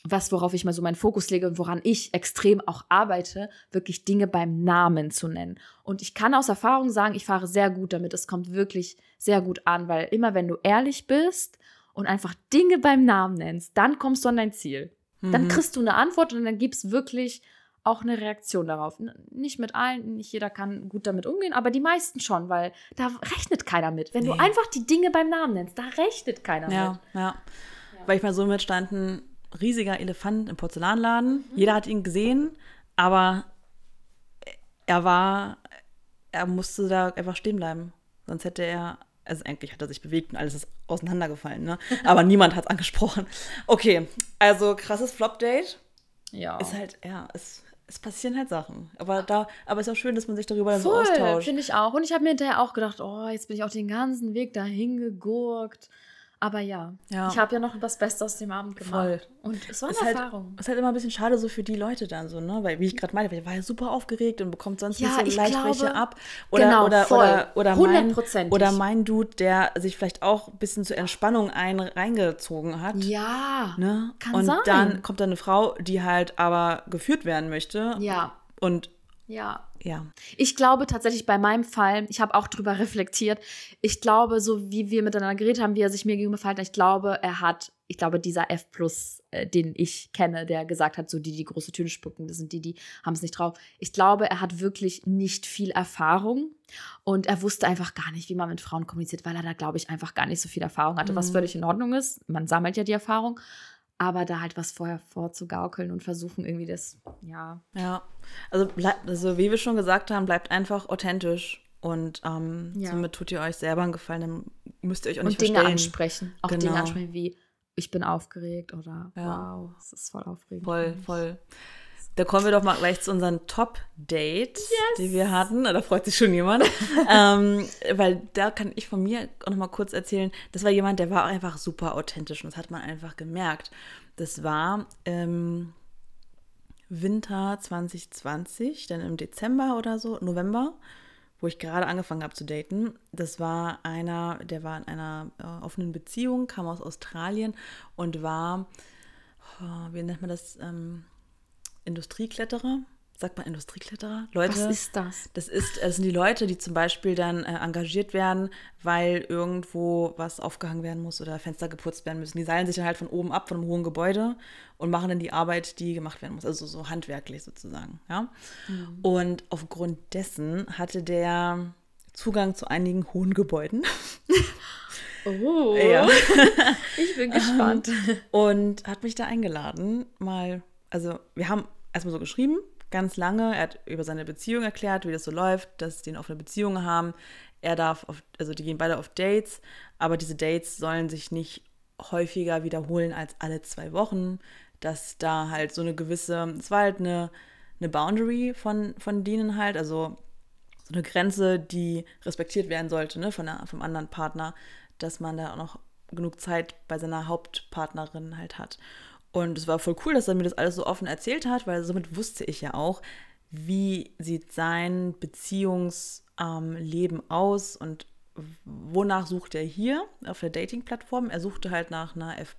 was, worauf ich mal so meinen Fokus lege und woran ich extrem auch arbeite, wirklich Dinge beim Namen zu nennen. Und ich kann aus Erfahrung sagen, ich fahre sehr gut damit. Es kommt wirklich sehr gut an, weil immer wenn du ehrlich bist und einfach Dinge beim Namen nennst, dann kommst du an dein Ziel. Dann Mhm. kriegst du eine Antwort und dann gibt es wirklich auch eine Reaktion darauf. Nicht mit allen, nicht jeder kann gut damit umgehen, aber die meisten schon, weil da rechnet keiner mit. Wenn du Nee. einfach die Dinge beim Namen nennst, da rechnet keiner mit. Ja, ja. Weil ich mal so mit stand ein riesiger Elefant im Porzellanladen. Jeder hat ihn gesehen, aber er war, er musste da einfach stehen bleiben. Sonst hätte er, also eigentlich hat er sich bewegt und alles ist auseinandergefallen, ne? Aber niemand hat es angesprochen. Okay, also krasses Flop-Date. Ja. Ist halt, ja, es, es passieren halt Sachen. Aber da, aber es ist auch schön, dass man sich darüber dann so Voll, austauscht. finde ich auch. Und ich habe mir hinterher auch gedacht, oh, jetzt bin ich auch den ganzen Weg dahin gegurkt. Aber ja, Ja. ich habe ja noch das Beste aus dem Abend gemacht. Voll. Und es war eine ist halt, Erfahrung. ist halt immer ein bisschen schade so für die Leute dann so, ne? Weil, wie ich gerade meinte, weil ich war ja super aufgeregt und bekommt sonst Ja, nicht so ich leicht glaube- welche ab. Oder, Genau, oder, voll. oder, oder, mein, oder mein Dude, der sich vielleicht auch ein bisschen zur Entspannung ein, reingezogen hat. Ja, Ne? kann und sein. dann kommt da eine Frau, die halt aber geführt werden möchte. ja, Und ja. Ja, Ich glaube tatsächlich bei meinem Fall, ich habe auch drüber reflektiert, ich glaube, so wie wir miteinander geredet haben, wie er sich mir gegenüber verhalten hat, ich glaube, er hat, ich glaube, dieser F plus, äh, den ich kenne, der gesagt hat, so die, die große Töne spucken, das sind die, die haben es nicht drauf. Ich glaube, er hat wirklich nicht viel Erfahrung und er wusste einfach gar nicht, wie man mit Frauen kommuniziert, weil er da, glaube ich, einfach gar nicht so viel Erfahrung hatte, was Mhm. völlig in Ordnung ist. Man sammelt ja die Erfahrung. Aber da halt was vorher vorzugaukeln und versuchen irgendwie das, ja, ja. Also, also wie wir schon gesagt haben, bleibt einfach authentisch. Und ähm, Ja. somit tut ihr euch selber einen Gefallen, dann müsst ihr euch auch nicht und Dinge verstellen. ansprechen. Auch Dinge Genau. ansprechen wie, ich bin aufgeregt oder Ja. wow, es ist voll aufregend. Voll, voll. Da kommen wir doch mal gleich zu unseren Top-Dates, die wir hatten. Da freut sich schon jemand. ähm, weil da kann ich von mir auch noch mal kurz erzählen. Das war jemand, der war einfach super authentisch und das hat man einfach gemerkt. Das war ähm, Winter 2020, dann im Dezember oder so, November, wo ich gerade angefangen habe zu daten. Das war einer, der war in einer äh, offenen Beziehung, kam aus Australien und war, oh, wie nennt man das, ähm, Industriekletterer? Sagt man Industriekletterer? Leute, Was ist das? das ist, das sind die Leute, die zum Beispiel dann äh, engagiert werden, weil irgendwo was aufgehangen werden muss oder Fenster geputzt werden müssen. Die seilen sich dann halt von oben ab, von einem hohen Gebäude und machen dann die Arbeit, die gemacht werden muss. Also so handwerklich sozusagen, ja. Und aufgrund dessen hatte der Zugang zu einigen hohen Gebäuden. Oh, Ja. ich bin gespannt. Und hat mich da eingeladen, mal, also wir haben erstmal so geschrieben, ganz lange. Er hat über seine Beziehung erklärt, wie das so läuft, dass die eine offene Beziehung haben. Er darf, auf, also die gehen beide auf Dates, aber diese Dates sollen sich nicht häufiger wiederholen als alle zwei Wochen. Dass da halt so eine gewisse, es war halt eine, eine Boundary von, von denen halt, also so eine Grenze, die respektiert werden sollte, ne, von der, vom anderen Partner, dass man da auch noch genug Zeit bei seiner Hauptpartnerin halt hat. Und es war voll cool, dass er mir das alles so offen erzählt hat, weil somit wusste ich ja auch, wie sieht sein Beziehungsleben aus und wonach sucht er hier auf der Dating-Plattform. Er suchte halt nach einer F+,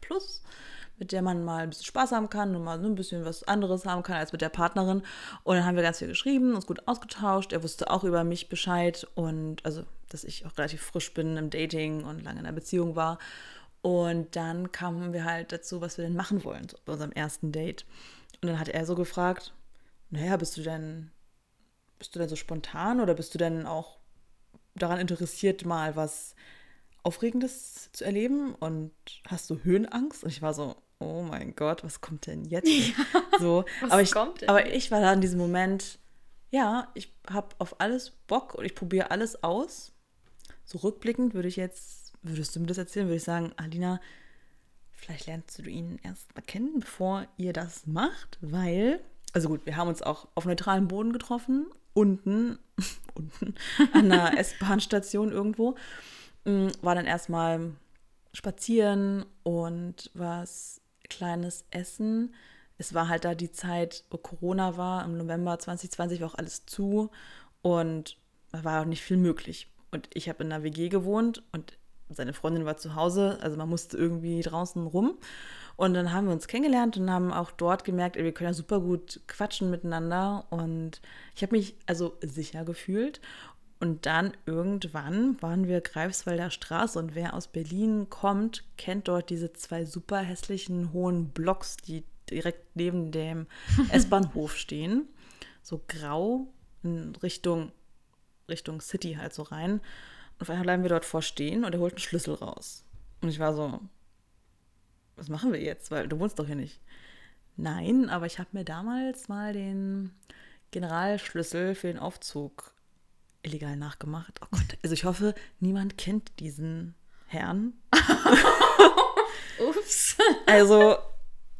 mit der man mal ein bisschen Spaß haben kann und mal so ein bisschen was anderes haben kann als mit der Partnerin. Und dann haben wir ganz viel geschrieben, uns gut ausgetauscht. Er wusste auch über mich Bescheid und also, dass ich auch relativ frisch bin im Dating und lange in einer Beziehung war. Und dann kamen wir halt dazu, was wir denn machen wollen so bei unserem ersten Date. Und dann hat er so gefragt, naja, bist du denn, bist du denn so spontan oder bist du denn auch daran interessiert, mal was Aufregendes zu erleben? Und hast du Höhenangst? Und ich war so, oh mein Gott, was kommt denn jetzt? So, was aber ich, kommt denn aber ich war da in diesem Moment, ja, ich habe auf alles Bock und ich probiere alles aus. So rückblickend würde ich jetzt, würdest du mir das erzählen, würde ich sagen, Alina, vielleicht lernst du ihn erst mal kennen, bevor ihr das macht, weil, also gut, wir haben uns auch auf neutralem Boden getroffen, unten, unten an einer S-Bahn-Station irgendwo, Mm, war dann erstmal spazieren und was kleines Essen. Es war halt da die Zeit, wo Corona war, im November 2020 war auch alles zu und da war auch nicht viel möglich. Und ich habe in einer WG gewohnt und seine Freundin war zu Hause, also man musste irgendwie draußen rum. Und dann haben wir uns kennengelernt und haben auch dort gemerkt, ey, wir können ja super gut quatschen miteinander. Und ich habe mich also sicher gefühlt. Und dann irgendwann waren wir Greifswalder Straße und wer aus Berlin kommt, kennt dort diese zwei super hässlichen hohen Blocks, die direkt neben dem S-Bahnhof stehen. So grau in Richtung, Richtung City halt so rein. Und auf einmal bleiben wir dort vorstehen und er holt einen Schlüssel raus. Und ich war so, was machen wir jetzt? Weil du wohnst doch hier nicht. Nein, aber ich habe mir damals mal den Generalschlüssel für den Aufzug illegal nachgemacht. Oh Gott, also ich hoffe, niemand kennt diesen Herrn. Ups. Also,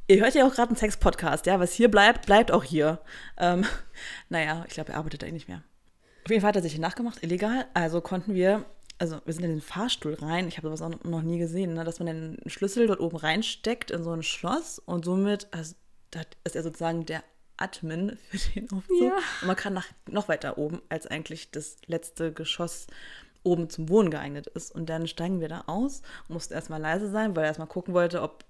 ihr hört ja auch gerade einen Sex-Podcast, ja, was hier bleibt, bleibt auch hier. Ähm, naja, ich glaube, er arbeitet da eh nicht mehr. Auf jeden Fall hat er sich nachgemacht, illegal. Also konnten wir also wir sind in den Fahrstuhl rein, ich habe sowas auch noch nie gesehen, ne, dass man den Schlüssel dort oben reinsteckt in so ein Schloss und somit also, ist er sozusagen der Admin für den Aufzug. Ja. Und man kann nach, noch weiter oben, als eigentlich das letzte Geschoss oben zum Wohnen geeignet ist. Und dann steigen wir da aus, mussten erstmal leise sein, weil er erstmal gucken wollte, ob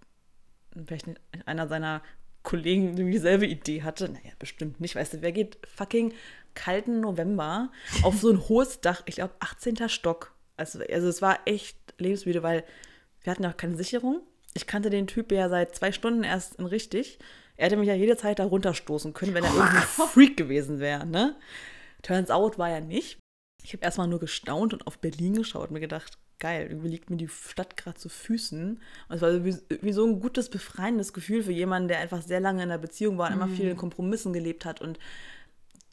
vielleicht einer seiner Kollegen dieselbe Idee hatte. Naja, bestimmt nicht. Weißt du, wer geht fucking kalten November auf so ein hohes Dach, ich glaube 18. Stock. Also, also es war echt lebensmüde, weil wir hatten auch keine Sicherung. Ich kannte den Typ ja seit zwei Stunden erst in richtig. Er hätte mich ja jede Zeit da runterstoßen können, wenn er irgendwie Freak gewesen wäre, ne? Turns out war er nicht. Ich habe erstmal nur gestaunt und auf Berlin geschaut und mir gedacht, geil, irgendwie liegt mir die Stadt gerade zu Füßen. Und es war wie, so ein gutes, befreiendes Gefühl für jemanden, der einfach sehr lange in einer Beziehung war und mm. immer viel in Kompromissen gelebt hat und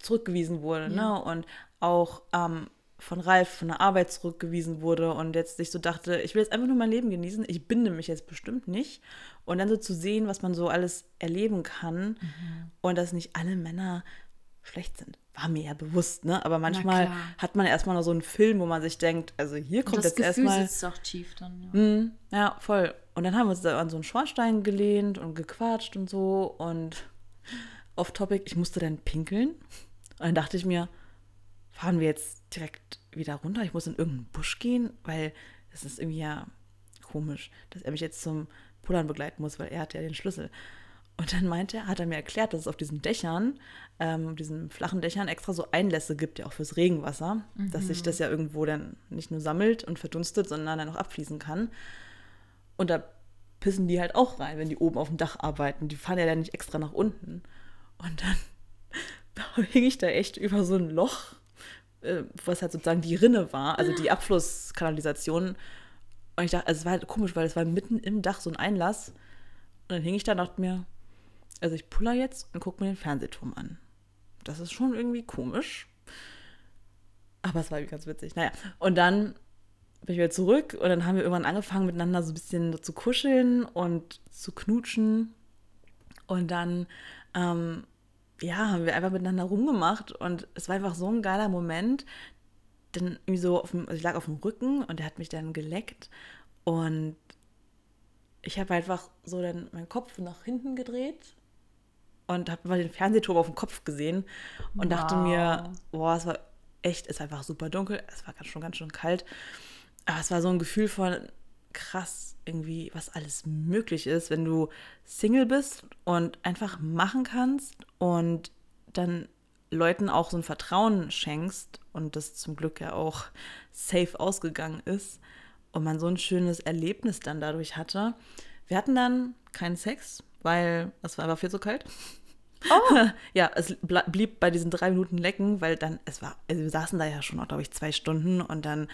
zurückgewiesen wurde. Ne? Ja. Ne? Und auch ähm, von Ralf von der Arbeit zurückgewiesen wurde und jetzt sich so dachte, ich will jetzt einfach nur mein Leben genießen, ich binde mich jetzt bestimmt nicht. Und dann so zu sehen, was man so alles erleben kann mhm. und dass nicht alle Männer schlecht sind. War mir ja bewusst, ne? Aber manchmal hat man erstmal noch so einen Film, wo man sich denkt, also hier kommt jetzt erstmal. Das auch tief dann, ja. Mm, ja, voll. Und dann haben wir uns da an so einen Schornstein gelehnt und gequatscht und so und off-topic, ich musste dann pinkeln. Und dann dachte ich mir, fahren wir jetzt direkt wieder runter? Ich muss in irgendeinen Busch gehen, weil es ist irgendwie ja komisch, dass er mich jetzt zum Pullern begleiten muss, weil er hat ja den Schlüssel. Und dann meinte er, hat er mir erklärt, dass es auf diesen Dächern, ähm, diesen flachen Dächern extra so Einlässe gibt, ja auch fürs Regenwasser, mhm. dass sich das ja irgendwo dann nicht nur sammelt und verdunstet, sondern dann auch abfließen kann. Und da pissen die halt auch rein, wenn die oben auf dem Dach arbeiten. Die fahren ja dann nicht extra nach unten. Und dann hing ich da echt über so ein Loch, äh, was halt sozusagen die Rinne war, also die Abflusskanalisation. Und ich dachte, also es war halt komisch, weil es war mitten im Dach so ein Einlass. Und dann hing ich da und dachte mir, also ich puller jetzt und gucke mir den Fernsehturm an. Das ist schon irgendwie komisch. Aber es war irgendwie ganz witzig. Naja, und dann bin ich wieder zurück und dann haben wir irgendwann angefangen, miteinander so ein bisschen zu kuscheln und zu knutschen. Und dann, ähm, ja, haben wir einfach miteinander rumgemacht und es war einfach so ein geiler Moment. Dann irgendwie so, dem, also ich lag auf dem Rücken und er hat mich dann geleckt und ich habe einfach so dann meinen Kopf nach hinten gedreht und habe mal den Fernsehturm auf dem Kopf gesehen und wow. dachte mir, boah, es war echt, es war einfach super dunkel, es war ganz schon ganz schön kalt, aber es war so ein Gefühl von krass irgendwie, was alles möglich ist, wenn du Single bist und einfach machen kannst und dann Leuten auch so ein Vertrauen schenkst und das zum Glück ja auch safe ausgegangen ist und man so ein schönes Erlebnis dann dadurch hatte. Wir hatten dann keinen Sex, weil es war einfach viel zu kalt. Oh. ja, es blieb bei diesen drei Minuten Lecken, weil dann, es war, also wir saßen da ja schon, glaube ich, zwei Stunden und dann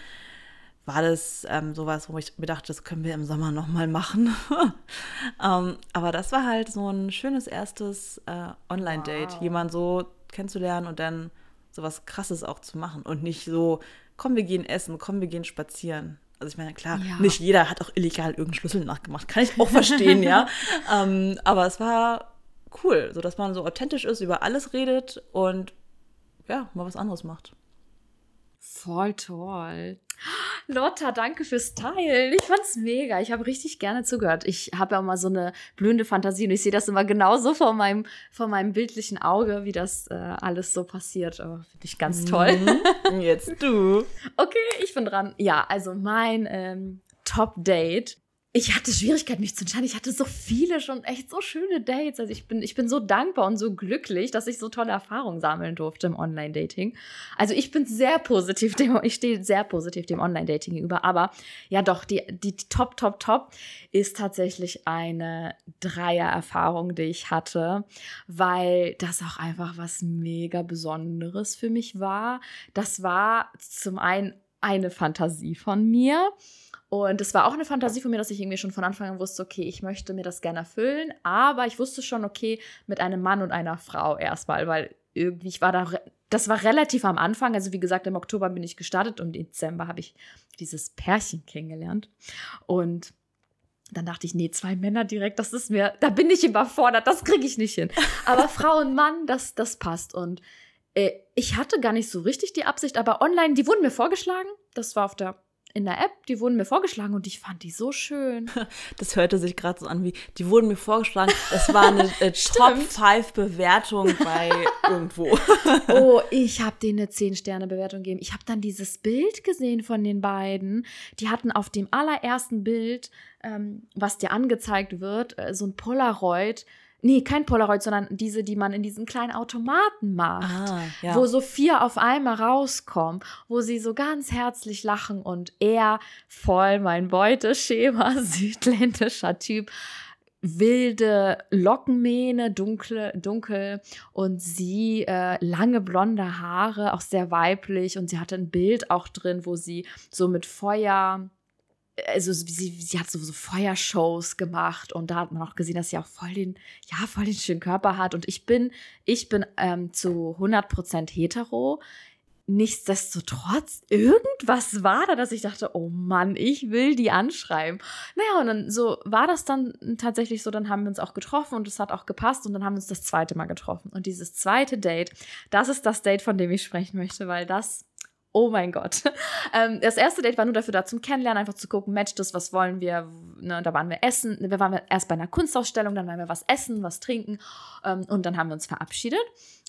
war das ähm, sowas, wo ich mir dachte, das können wir im Sommer nochmal machen. ähm, aber das war halt so ein schönes erstes äh, Online-Date, wow. jemanden so kennenzulernen und dann sowas Krasses auch zu machen und nicht so, komm, wir gehen essen, komm, wir gehen spazieren. Also ich meine, klar, ja. nicht jeder hat auch illegal irgendeinen Schlüssel nachgemacht, kann ich auch verstehen, ja. Ähm, aber es war cool, so dass man so authentisch ist, über alles redet und ja, mal was anderes macht. Voll toll. Lotta, danke fürs Teilen. Ich fand's mega. Ich habe richtig gerne zugehört. Ich habe ja auch mal so eine blühende Fantasie und ich sehe das immer genauso vor meinem, vor meinem bildlichen Auge, wie das äh, alles so passiert. Oh, Finde ich ganz toll. Mhm. Jetzt du. okay, ich bin dran. Ja, also mein ähm, Top-Date ich hatte Schwierigkeiten, mich zu entscheiden. Ich hatte so viele schon echt so schöne Dates. Also ich bin, ich bin so dankbar und so glücklich, dass ich so tolle Erfahrungen sammeln durfte im Online-Dating. Also ich bin sehr positiv dem, ich stehe sehr positiv dem Online-Dating gegenüber. Aber ja doch, die, die Top, Top, Top ist tatsächlich eine Dreier-Erfahrung, die ich hatte, weil das auch einfach was mega Besonderes für mich war. Das war zum einen eine Fantasie von mir. Und es war auch eine Fantasie von mir, dass ich irgendwie schon von Anfang an wusste, okay, ich möchte mir das gerne erfüllen, aber ich wusste schon, okay, mit einem Mann und einer Frau erstmal, weil irgendwie ich war da, das war relativ am Anfang, also wie gesagt, im Oktober bin ich gestartet und im Dezember habe ich dieses Pärchen kennengelernt und dann dachte ich, nee, zwei Männer direkt, das ist mir, da bin ich überfordert, das kriege ich nicht hin. Aber Frau und Mann, das, das passt. Und äh, ich hatte gar nicht so richtig die Absicht, aber online, die wurden mir vorgeschlagen. Das war auf der in der App, die wurden mir vorgeschlagen und ich fand die so schön. Das hörte sich gerade so an wie, die wurden mir vorgeschlagen, das war eine äh, Top-5-Bewertung bei irgendwo. oh, ich habe denen eine 10-Sterne-Bewertung gegeben. Ich habe dann dieses Bild gesehen von den beiden. Die hatten auf dem allerersten Bild, ähm, was dir angezeigt wird, äh, so ein Polaroid Nee, kein Polaroid, sondern diese, die man in diesen kleinen Automaten macht, ah, ja. wo so vier auf einmal rauskommen, wo sie so ganz herzlich lachen und er voll mein Beuteschema, südländischer Typ, wilde Lockenmähne, dunkle, dunkel und sie äh, lange blonde Haare, auch sehr weiblich und sie hatte ein Bild auch drin, wo sie so mit Feuer also sie, sie hat so, so Feuershows gemacht und da hat man auch gesehen, dass sie auch voll den, ja, voll den schönen Körper hat. Und ich bin, ich bin ähm, zu 100% hetero. Nichtsdestotrotz, irgendwas war da, dass ich dachte, oh Mann, ich will die anschreiben. Naja, und dann so war das dann tatsächlich so, dann haben wir uns auch getroffen und es hat auch gepasst und dann haben wir uns das zweite Mal getroffen. Und dieses zweite Date, das ist das Date, von dem ich sprechen möchte, weil das oh mein Gott. Ähm, das erste Date war nur dafür da zum Kennenlernen, einfach zu gucken, matcht das, was wollen wir. Ne, da waren wir essen, wir waren erst bei einer Kunstausstellung, dann waren wir was essen, was trinken ähm, und dann haben wir uns verabschiedet.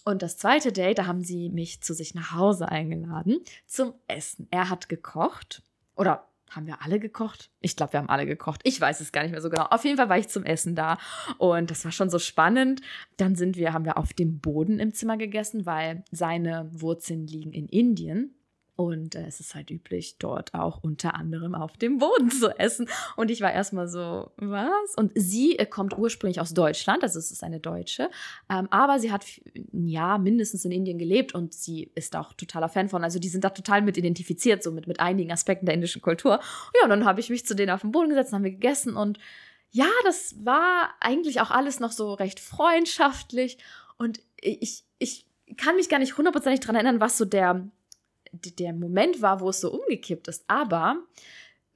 Und das zweite Date, da haben sie mich zu sich nach Hause eingeladen zum Essen. Er hat gekocht oder haben wir alle gekocht? Ich glaube, wir haben alle gekocht. Ich weiß es gar nicht mehr so genau. Auf jeden Fall war ich zum Essen da und das war schon so spannend. Dann sind wir, haben wir auf dem Boden im Zimmer gegessen, weil seine Wurzeln liegen in Indien. Und äh, es ist halt üblich, dort auch unter anderem auf dem Boden zu essen. Und ich war erstmal so, was? Und sie äh, kommt ursprünglich aus Deutschland, also es ist eine Deutsche. Ähm, aber sie hat ein Jahr mindestens in Indien gelebt und sie ist auch totaler Fan von. Also die sind da total mit identifiziert, so mit, mit einigen Aspekten der indischen Kultur. Ja, und dann habe ich mich zu denen auf den Boden gesetzt, haben wir gegessen und ja, das war eigentlich auch alles noch so recht freundschaftlich. Und ich, ich kann mich gar nicht hundertprozentig daran erinnern, was so der der Moment war, wo es so umgekippt ist. Aber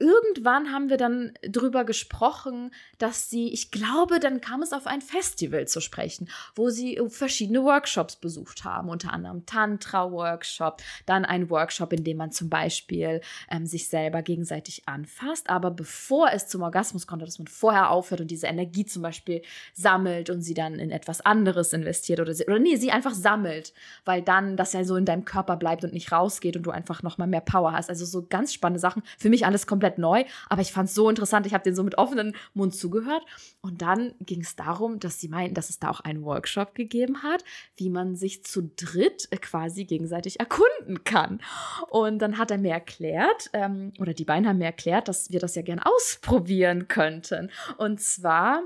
irgendwann haben wir dann drüber gesprochen, dass sie, ich glaube, dann kam es auf ein Festival zu sprechen, wo sie verschiedene Workshops besucht haben, unter anderem Tantra-Workshop, dann ein Workshop, in dem man zum Beispiel ähm, sich selber gegenseitig anfasst, aber bevor es zum Orgasmus kommt, dass man vorher aufhört und diese Energie zum Beispiel sammelt und sie dann in etwas anderes investiert oder, sie, oder nee, sie einfach sammelt, weil dann das ja so in deinem Körper bleibt und nicht rausgeht und du einfach nochmal mehr Power hast. Also so ganz spannende Sachen. Für mich alles komplett komplett neu, aber ich fand es so interessant. Ich habe den so mit offenem Mund zugehört. Und dann ging es darum, dass sie meinten, dass es da auch einen Workshop gegeben hat, wie man sich zu dritt quasi gegenseitig erkunden kann. Und dann hat er mir erklärt, ähm, oder die beiden haben mir erklärt, dass wir das ja gern ausprobieren könnten. Und zwar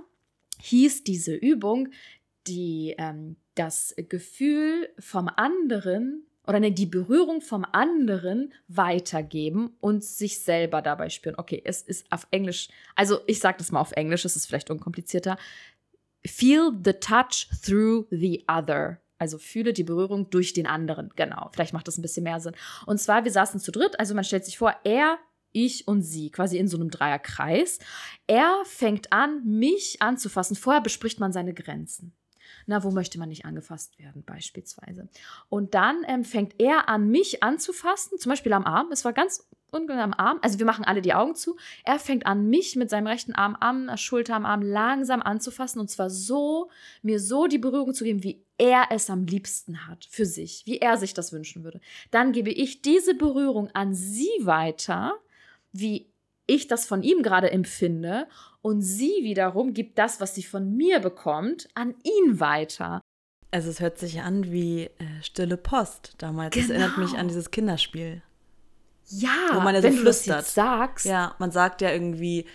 hieß diese Übung, die ähm, das Gefühl vom anderen oder ne, die Berührung vom anderen weitergeben und sich selber dabei spüren. Okay, es ist auf Englisch, also ich sage das mal auf Englisch, es ist vielleicht unkomplizierter. Feel the touch through the other. Also fühle die Berührung durch den anderen. Genau, vielleicht macht das ein bisschen mehr Sinn. Und zwar, wir saßen zu dritt, also man stellt sich vor, er, ich und sie, quasi in so einem Dreierkreis. Er fängt an, mich anzufassen. Vorher bespricht man seine Grenzen. Na, wo möchte man nicht angefasst werden, beispielsweise. Und dann ähm, fängt er an, mich anzufassen, zum Beispiel am Arm. Es war ganz ungefähr am Arm. Also wir machen alle die Augen zu. Er fängt an, mich mit seinem rechten Arm am Schulter, am Arm langsam anzufassen. Und zwar so, mir so die Berührung zu geben, wie er es am liebsten hat für sich, wie er sich das wünschen würde. Dann gebe ich diese Berührung an sie weiter, wie ich das von ihm gerade empfinde und sie wiederum gibt das, was sie von mir bekommt, an ihn weiter. Also es hört sich an wie äh, Stille Post damals. Genau. Das erinnert mich an dieses Kinderspiel. Ja, wo man ja so wenn flüstert. du das sagst. Ja, man sagt ja irgendwie,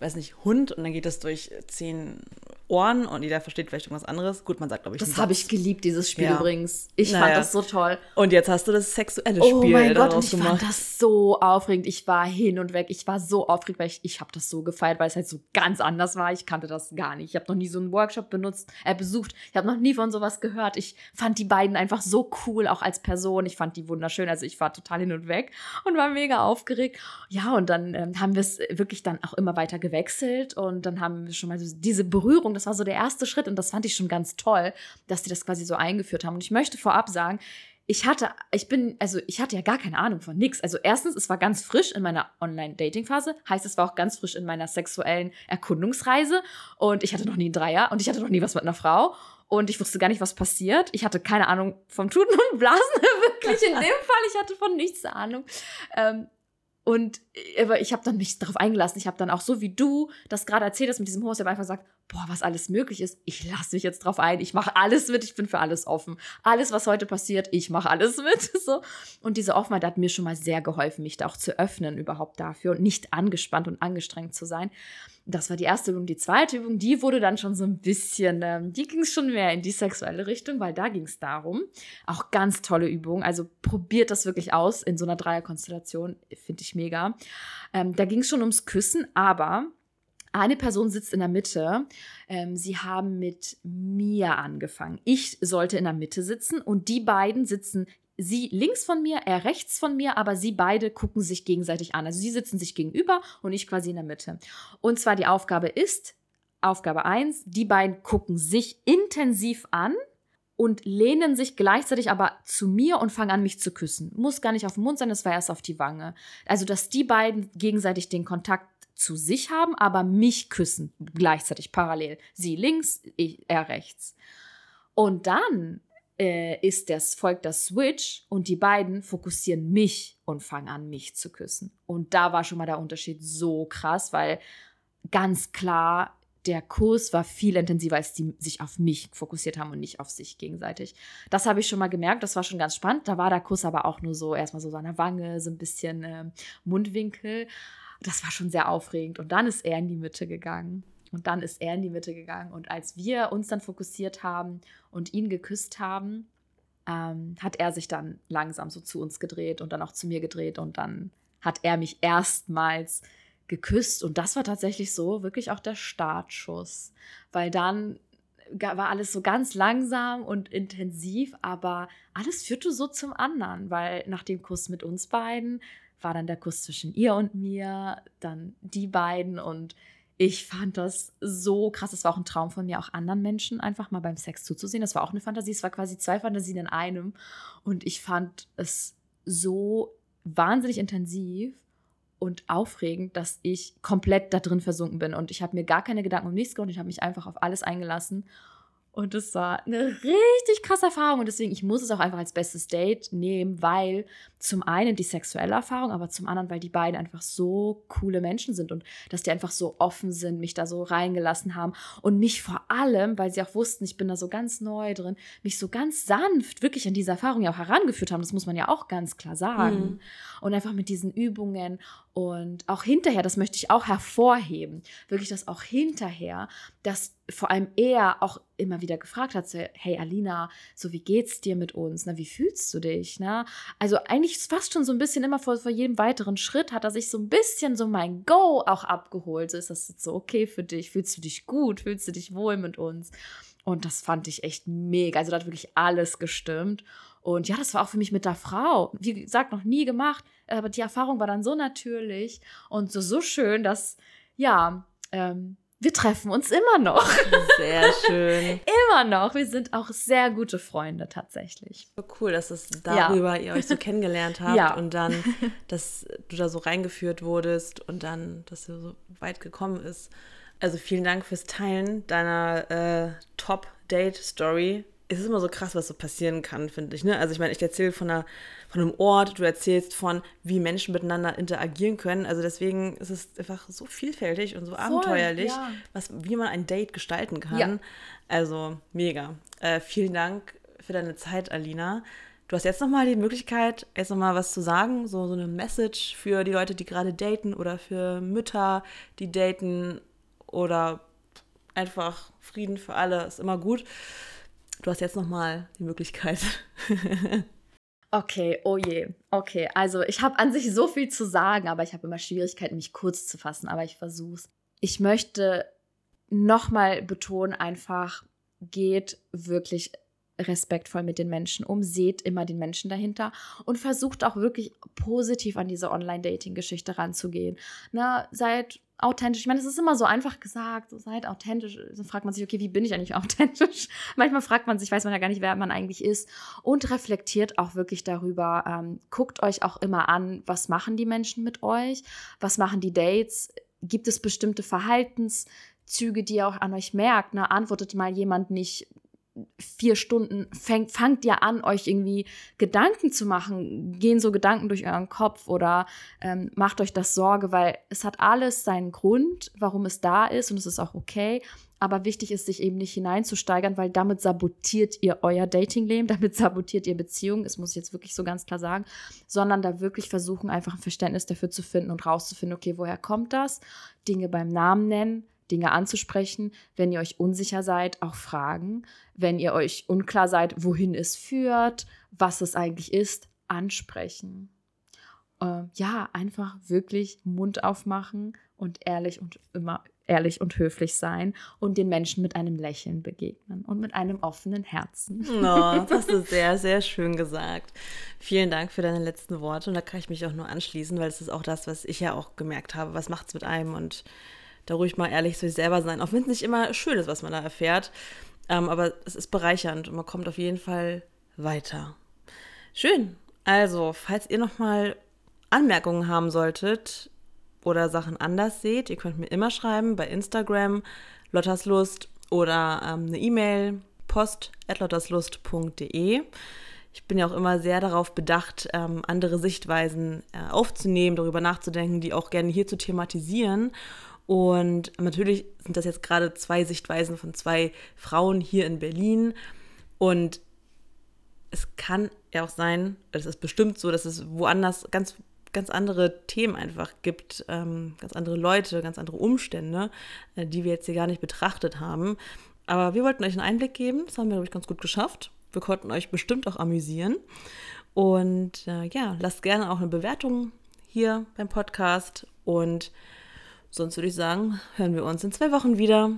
weiß nicht, Hund und dann geht das durch zehn Ohren und jeder versteht vielleicht irgendwas anderes. Gut, man sagt, glaube ich, Das habe ich geliebt, dieses Spiel ja. übrigens. Ich naja. fand das so toll. Und jetzt hast du das sexuelle Spiel Oh mein Gott, und ich gemacht. fand das so aufregend. Ich war hin und weg. Ich war so aufregend, weil ich, ich habe das so gefeiert, weil es halt so ganz anders war. Ich kannte das gar nicht. Ich habe noch nie so einen Workshop benutzt, äh, besucht. Ich habe noch nie von sowas gehört. Ich fand die beiden einfach so cool, auch als Person. Ich fand die wunderschön. Also ich war total hin und weg und war mega aufgeregt. Ja, und dann ähm, haben wir es wirklich dann auch immer weiter gewechselt und dann haben wir schon mal so diese Berührung das war so der erste Schritt und das fand ich schon ganz toll, dass die das quasi so eingeführt haben. Und ich möchte vorab sagen, ich hatte, ich bin, also ich hatte ja gar keine Ahnung von nix. Also erstens, es war ganz frisch in meiner Online-Dating-Phase, heißt, es war auch ganz frisch in meiner sexuellen Erkundungsreise und ich hatte noch nie einen Dreier und ich hatte noch nie was mit einer Frau und ich wusste gar nicht, was passiert. Ich hatte keine Ahnung vom Tuten und Blasen, wirklich in dem Fall. Ich hatte von nichts Ahnung. Ähm, und aber ich habe dann mich darauf eingelassen. Ich habe dann auch so wie du das gerade erzählt hast mit diesem Host, ich habe einfach gesagt, boah, was alles möglich ist, ich lasse mich jetzt drauf ein. Ich mache alles mit, ich bin für alles offen. Alles, was heute passiert, ich mache alles mit. So. Und diese Offenheit hat mir schon mal sehr geholfen, mich da auch zu öffnen überhaupt dafür und nicht angespannt und angestrengt zu sein. Das war die erste Übung. Die zweite Übung, die wurde dann schon so ein bisschen, ähm, die ging schon mehr in die sexuelle Richtung, weil da ging es darum. Auch ganz tolle Übung. Also probiert das wirklich aus in so einer Dreierkonstellation. Finde ich mega. Ähm, da ging es schon ums Küssen, aber eine Person sitzt in der Mitte. Ähm, sie haben mit mir angefangen. Ich sollte in der Mitte sitzen und die beiden sitzen sie links von mir, er rechts von mir, aber sie beide gucken sich gegenseitig an. Also sie sitzen sich gegenüber und ich quasi in der Mitte. Und zwar die Aufgabe ist, Aufgabe 1, die beiden gucken sich intensiv an und lehnen sich gleichzeitig aber zu mir und fangen an, mich zu küssen. Muss gar nicht auf den Mund sein, das war erst auf die Wange. Also, dass die beiden gegenseitig den Kontakt zu sich haben, aber mich küssen gleichzeitig parallel. Sie links, ich, er rechts. Und dann äh, ist das, folgt das Switch und die beiden fokussieren mich und fangen an, mich zu küssen. Und da war schon mal der Unterschied so krass, weil ganz klar der Kurs war viel intensiver, als die sich auf mich fokussiert haben und nicht auf sich gegenseitig. Das habe ich schon mal gemerkt, das war schon ganz spannend. Da war der Kuss aber auch nur so erstmal so seiner Wange, so ein bisschen äh, Mundwinkel das war schon sehr aufregend. Und dann ist er in die Mitte gegangen. Und dann ist er in die Mitte gegangen. Und als wir uns dann fokussiert haben und ihn geküsst haben, ähm, hat er sich dann langsam so zu uns gedreht und dann auch zu mir gedreht. Und dann hat er mich erstmals geküsst. Und das war tatsächlich so wirklich auch der Startschuss. Weil dann war alles so ganz langsam und intensiv, aber alles führte so zum anderen, weil nach dem Kuss mit uns beiden war dann der Kuss zwischen ihr und mir, dann die beiden und ich fand das so krass. Es war auch ein Traum von mir, auch anderen Menschen einfach mal beim Sex zuzusehen. Das war auch eine Fantasie. Es war quasi zwei Fantasien in einem. Und ich fand es so wahnsinnig intensiv und aufregend, dass ich komplett da drin versunken bin. Und ich habe mir gar keine Gedanken um nichts gemacht. Ich habe mich einfach auf alles eingelassen. Und es war eine richtig krasse Erfahrung. Und deswegen, ich muss es auch einfach als bestes Date nehmen, weil zum einen die sexuelle Erfahrung, aber zum anderen, weil die beiden einfach so coole Menschen sind und dass die einfach so offen sind, mich da so reingelassen haben und mich vor allem, weil sie auch wussten, ich bin da so ganz neu drin, mich so ganz sanft wirklich an diese Erfahrung ja auch herangeführt haben. Das muss man ja auch ganz klar sagen. Mhm. Und einfach mit diesen Übungen und auch hinterher, das möchte ich auch hervorheben, wirklich, dass auch hinterher, dass vor allem er auch immer wieder gefragt hat, so, hey Alina, so wie geht's dir mit uns? Na, wie fühlst du dich? Na? Also eigentlich fast schon so ein bisschen immer vor, vor jedem weiteren Schritt hat er sich so ein bisschen so mein Go auch abgeholt. So ist das jetzt so okay für dich? Fühlst du dich gut? Fühlst du dich wohl mit uns? Und das fand ich echt mega. Also da hat wirklich alles gestimmt. Und ja, das war auch für mich mit der Frau, wie gesagt, noch nie gemacht. Aber die Erfahrung war dann so natürlich und so, so schön, dass, ja, ähm, wir treffen uns immer noch. Sehr schön. immer noch. Wir sind auch sehr gute Freunde tatsächlich. So cool, dass es darüber ja. ihr euch so kennengelernt habt ja. und dann, dass du da so reingeführt wurdest und dann, dass ihr so weit gekommen ist. Also vielen Dank fürs Teilen deiner äh, Top-Date-Story es ist immer so krass, was so passieren kann, finde ich. Ne? Also ich meine, ich erzähle von, einer, von einem Ort, du erzählst von, wie Menschen miteinander interagieren können. Also deswegen ist es einfach so vielfältig und so Voll, abenteuerlich, ja. was, wie man ein Date gestalten kann. Ja. Also mega. Äh, vielen Dank für deine Zeit, Alina. Du hast jetzt nochmal die Möglichkeit, jetzt nochmal was zu sagen, so, so eine Message für die Leute, die gerade daten oder für Mütter, die daten oder einfach Frieden für alle, ist immer gut. Du hast jetzt nochmal die Möglichkeit. okay, oh je. Okay, also ich habe an sich so viel zu sagen, aber ich habe immer Schwierigkeiten, mich kurz zu fassen, aber ich versuch's. Ich möchte nochmal betonen, einfach geht wirklich respektvoll mit den Menschen um, seht immer den Menschen dahinter und versucht auch wirklich positiv an diese Online-Dating-Geschichte ranzugehen. Na, seid authentisch. Ich meine, es ist immer so einfach gesagt, so seid authentisch. Dann fragt man sich, okay, wie bin ich eigentlich authentisch? Manchmal fragt man sich, weiß man ja gar nicht, wer man eigentlich ist. Und reflektiert auch wirklich darüber. Ähm, guckt euch auch immer an, was machen die Menschen mit euch? Was machen die Dates? Gibt es bestimmte Verhaltenszüge, die ihr auch an euch merkt? Ne? Antwortet mal jemand nicht vier Stunden fängt, fangt ihr an, euch irgendwie Gedanken zu machen. Gehen so Gedanken durch euren Kopf oder ähm, macht euch das Sorge, weil es hat alles seinen Grund, warum es da ist und es ist auch okay. Aber wichtig ist, sich eben nicht hineinzusteigern, weil damit sabotiert ihr euer Datingleben, damit sabotiert ihr Beziehungen, das muss ich jetzt wirklich so ganz klar sagen, sondern da wirklich versuchen, einfach ein Verständnis dafür zu finden und rauszufinden, okay, woher kommt das? Dinge beim Namen nennen, Dinge anzusprechen. Wenn ihr euch unsicher seid, auch fragen. Wenn ihr euch unklar seid, wohin es führt, was es eigentlich ist, ansprechen. Äh, ja, einfach wirklich Mund aufmachen und ehrlich und immer ehrlich und höflich sein und den Menschen mit einem Lächeln begegnen und mit einem offenen Herzen. Oh, das du sehr, sehr schön gesagt. Vielen Dank für deine letzten Worte und da kann ich mich auch nur anschließen, weil es ist auch das, was ich ja auch gemerkt habe. Was macht es mit einem und da ruhig mal ehrlich zu sich selber sein, auch wenn es nicht immer schön ist, was man da erfährt. Ähm, aber es ist bereichernd und man kommt auf jeden Fall weiter. Schön. Also, falls ihr nochmal Anmerkungen haben solltet oder Sachen anders seht, ihr könnt mir immer schreiben bei Instagram, Lotterslust oder ähm, eine E-Mail, post lotterslust.de. Ich bin ja auch immer sehr darauf bedacht, ähm, andere Sichtweisen äh, aufzunehmen, darüber nachzudenken, die auch gerne hier zu thematisieren. Und natürlich sind das jetzt gerade zwei Sichtweisen von zwei Frauen hier in Berlin. Und es kann ja auch sein, es ist bestimmt so, dass es woanders ganz, ganz andere Themen einfach gibt, ähm, ganz andere Leute, ganz andere Umstände, äh, die wir jetzt hier gar nicht betrachtet haben. Aber wir wollten euch einen Einblick geben. Das haben wir, glaube ich, ganz gut geschafft. Wir konnten euch bestimmt auch amüsieren. Und äh, ja, lasst gerne auch eine Bewertung hier beim Podcast. Und Sonst würde ich sagen, hören wir uns in zwei Wochen wieder.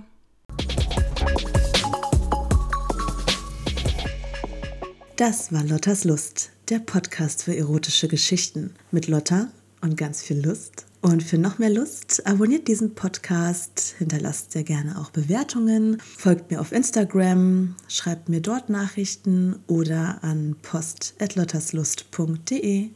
Das war Lottas Lust, der Podcast für erotische Geschichten mit Lotta und ganz viel Lust. Und für noch mehr Lust, abonniert diesen Podcast, hinterlasst sehr gerne auch Bewertungen, folgt mir auf Instagram, schreibt mir dort Nachrichten oder an post.lotterslust.de.